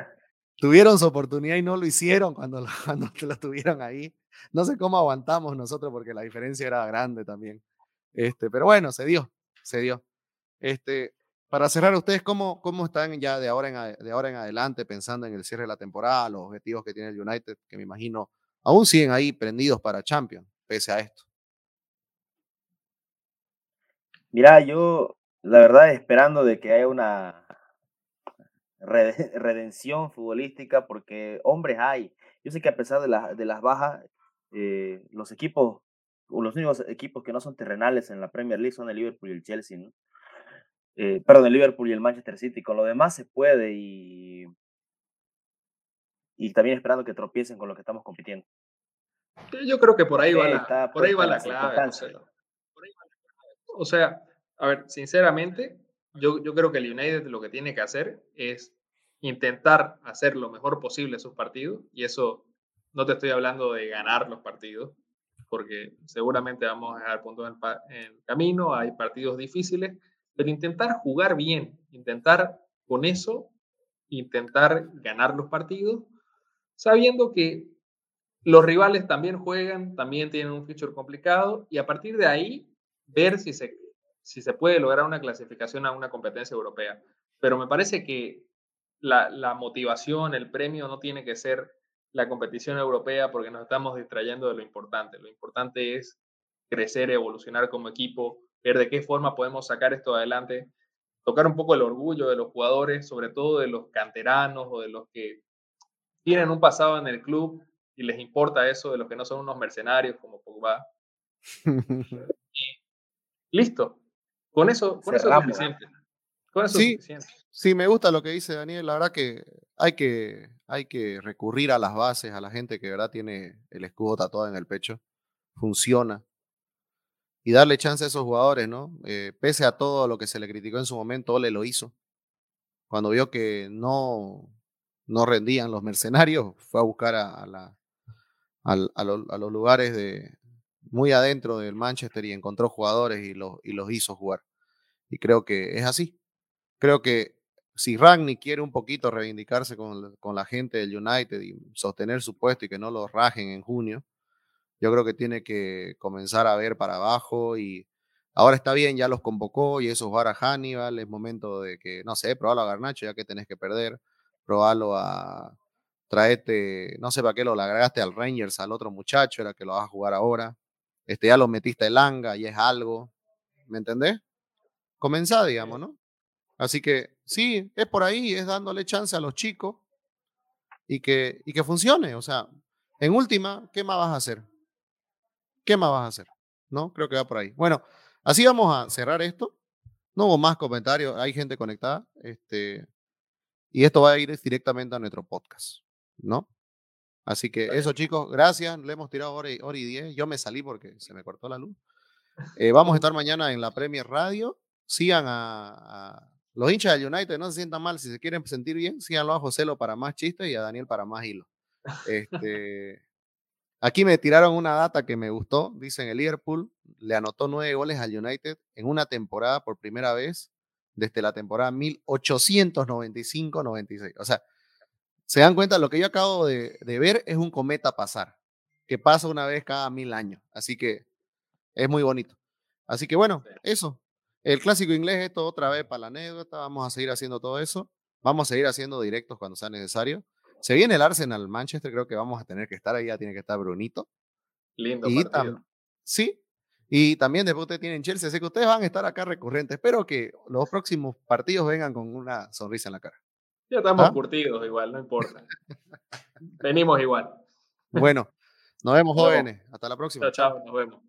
A: tuvieron su oportunidad y no lo hicieron cuando, cuando lo tuvieron ahí. No sé cómo aguantamos nosotros, porque la diferencia era grande también. Este, pero bueno, se dio, se dio. Este, para cerrar, ¿ustedes cómo, cómo están ya de ahora, en, de ahora en adelante pensando en el cierre de la temporada, los objetivos que tiene el United, que me imagino aún siguen ahí prendidos para Champions, pese a esto?
B: Mira, yo la verdad esperando de que haya una redención futbolística, porque hombres hay. Yo sé que a pesar de, de las bajas, eh, los equipos, o los únicos equipos que no son terrenales en la Premier League son el Liverpool y el Chelsea, ¿no? Eh, perdón, el Liverpool y el Manchester City. Con lo demás se puede y, y también esperando que tropiecen con lo que estamos compitiendo.
C: Yo creo que por ahí, va, la, por ahí va la clave. O sea, a ver, sinceramente, yo, yo creo que el United lo que tiene que hacer es intentar hacer lo mejor posible sus partidos y eso no te estoy hablando de ganar los partidos, porque seguramente vamos a dejar puntos en el camino, hay partidos difíciles, pero intentar jugar bien, intentar con eso, intentar ganar los partidos, sabiendo que los rivales también juegan, también tienen un feature complicado y a partir de ahí ver si se, si se puede lograr una clasificación a una competencia europea. Pero me parece que la, la motivación, el premio no tiene que ser la competición europea porque nos estamos distrayendo de lo importante. Lo importante es crecer, evolucionar como equipo, ver de qué forma podemos sacar esto adelante, tocar un poco el orgullo de los jugadores, sobre todo de los canteranos o de los que tienen un pasado en el club y les importa eso, de los que no son unos mercenarios como Pogba. listo. Con eso, con eso es suficiente. Con eso
A: sí, sí, me gusta lo que dice Daniel. La verdad que hay, que hay que recurrir a las bases, a la gente que de verdad tiene el escudo tatuado en el pecho. Funciona y darle chance a esos jugadores, ¿no? Eh, pese a todo lo que se le criticó en su momento, Ole lo hizo. Cuando vio que no, no rendían los mercenarios, fue a buscar a, los lugares de muy adentro del Manchester y encontró jugadores y los, y los hizo jugar. Y creo que es así. Creo que si Ragni quiere un poquito reivindicarse con, con la gente del United y sostener su puesto y que no lo rajen en junio, yo creo que tiene que comenzar a ver para abajo y ahora está bien, ya los convocó y eso jugar a Hannibal, es momento de que, no sé, probalo a Garnacho ya que tenés que perder, probalo a traete, no sé para qué lo agregaste al Rangers, al otro muchacho, era que lo vas a jugar ahora. Este ya lo metiste en langa y es algo, ¿me entendés? Comenzá, digamos, ¿no? Así que sí, es por ahí, es dándole chance a los chicos y que, y que funcione. O sea, en última, ¿qué más vas a hacer? ¿Qué más vas a hacer? ¿No? Creo que va por ahí. Bueno, así vamos a cerrar esto. No hubo más comentarios, hay gente conectada. Este, y esto va a ir directamente a nuestro podcast, ¿no? Así que eso, chicos, gracias. Le hemos tirado hora y, hora y diez. Yo me salí porque se me cortó la luz. Eh, vamos a estar mañana en la Premier Radio. Sigan a, los hinchas del United, no se sientan mal. Si se quieren sentir bien, síganlo a José para más chistes y a Daniel para más hilo. Este, Aquí me tiraron una data que me gustó. Dicen el Liverpool le anotó nueve goles al United en una temporada por primera vez desde la temporada 1895-96. O sea, se dan cuenta, lo que yo acabo de, ver es un cometa pasar, que pasa una vez cada mil años. Así que es muy bonito. Así que bueno, eso. El clásico inglés, esto otra vez para la anécdota. Vamos a seguir haciendo todo eso. Vamos a seguir haciendo directos cuando sea necesario. Se viene el Arsenal Manchester, creo que vamos a tener que estar ahí, ya tiene que estar Brunito.
C: Lindo y partido.
A: Sí, y también después ustedes tienen Chelsea, así que ustedes van a estar acá recurrentes. Espero que los próximos partidos vengan con una sonrisa en la cara.
C: Ya estamos ¿Ah? curtidos igual, no importa. Venimos igual.
A: Bueno, nos vemos jóvenes. Hasta la próxima.
C: Chao, chao, nos vemos.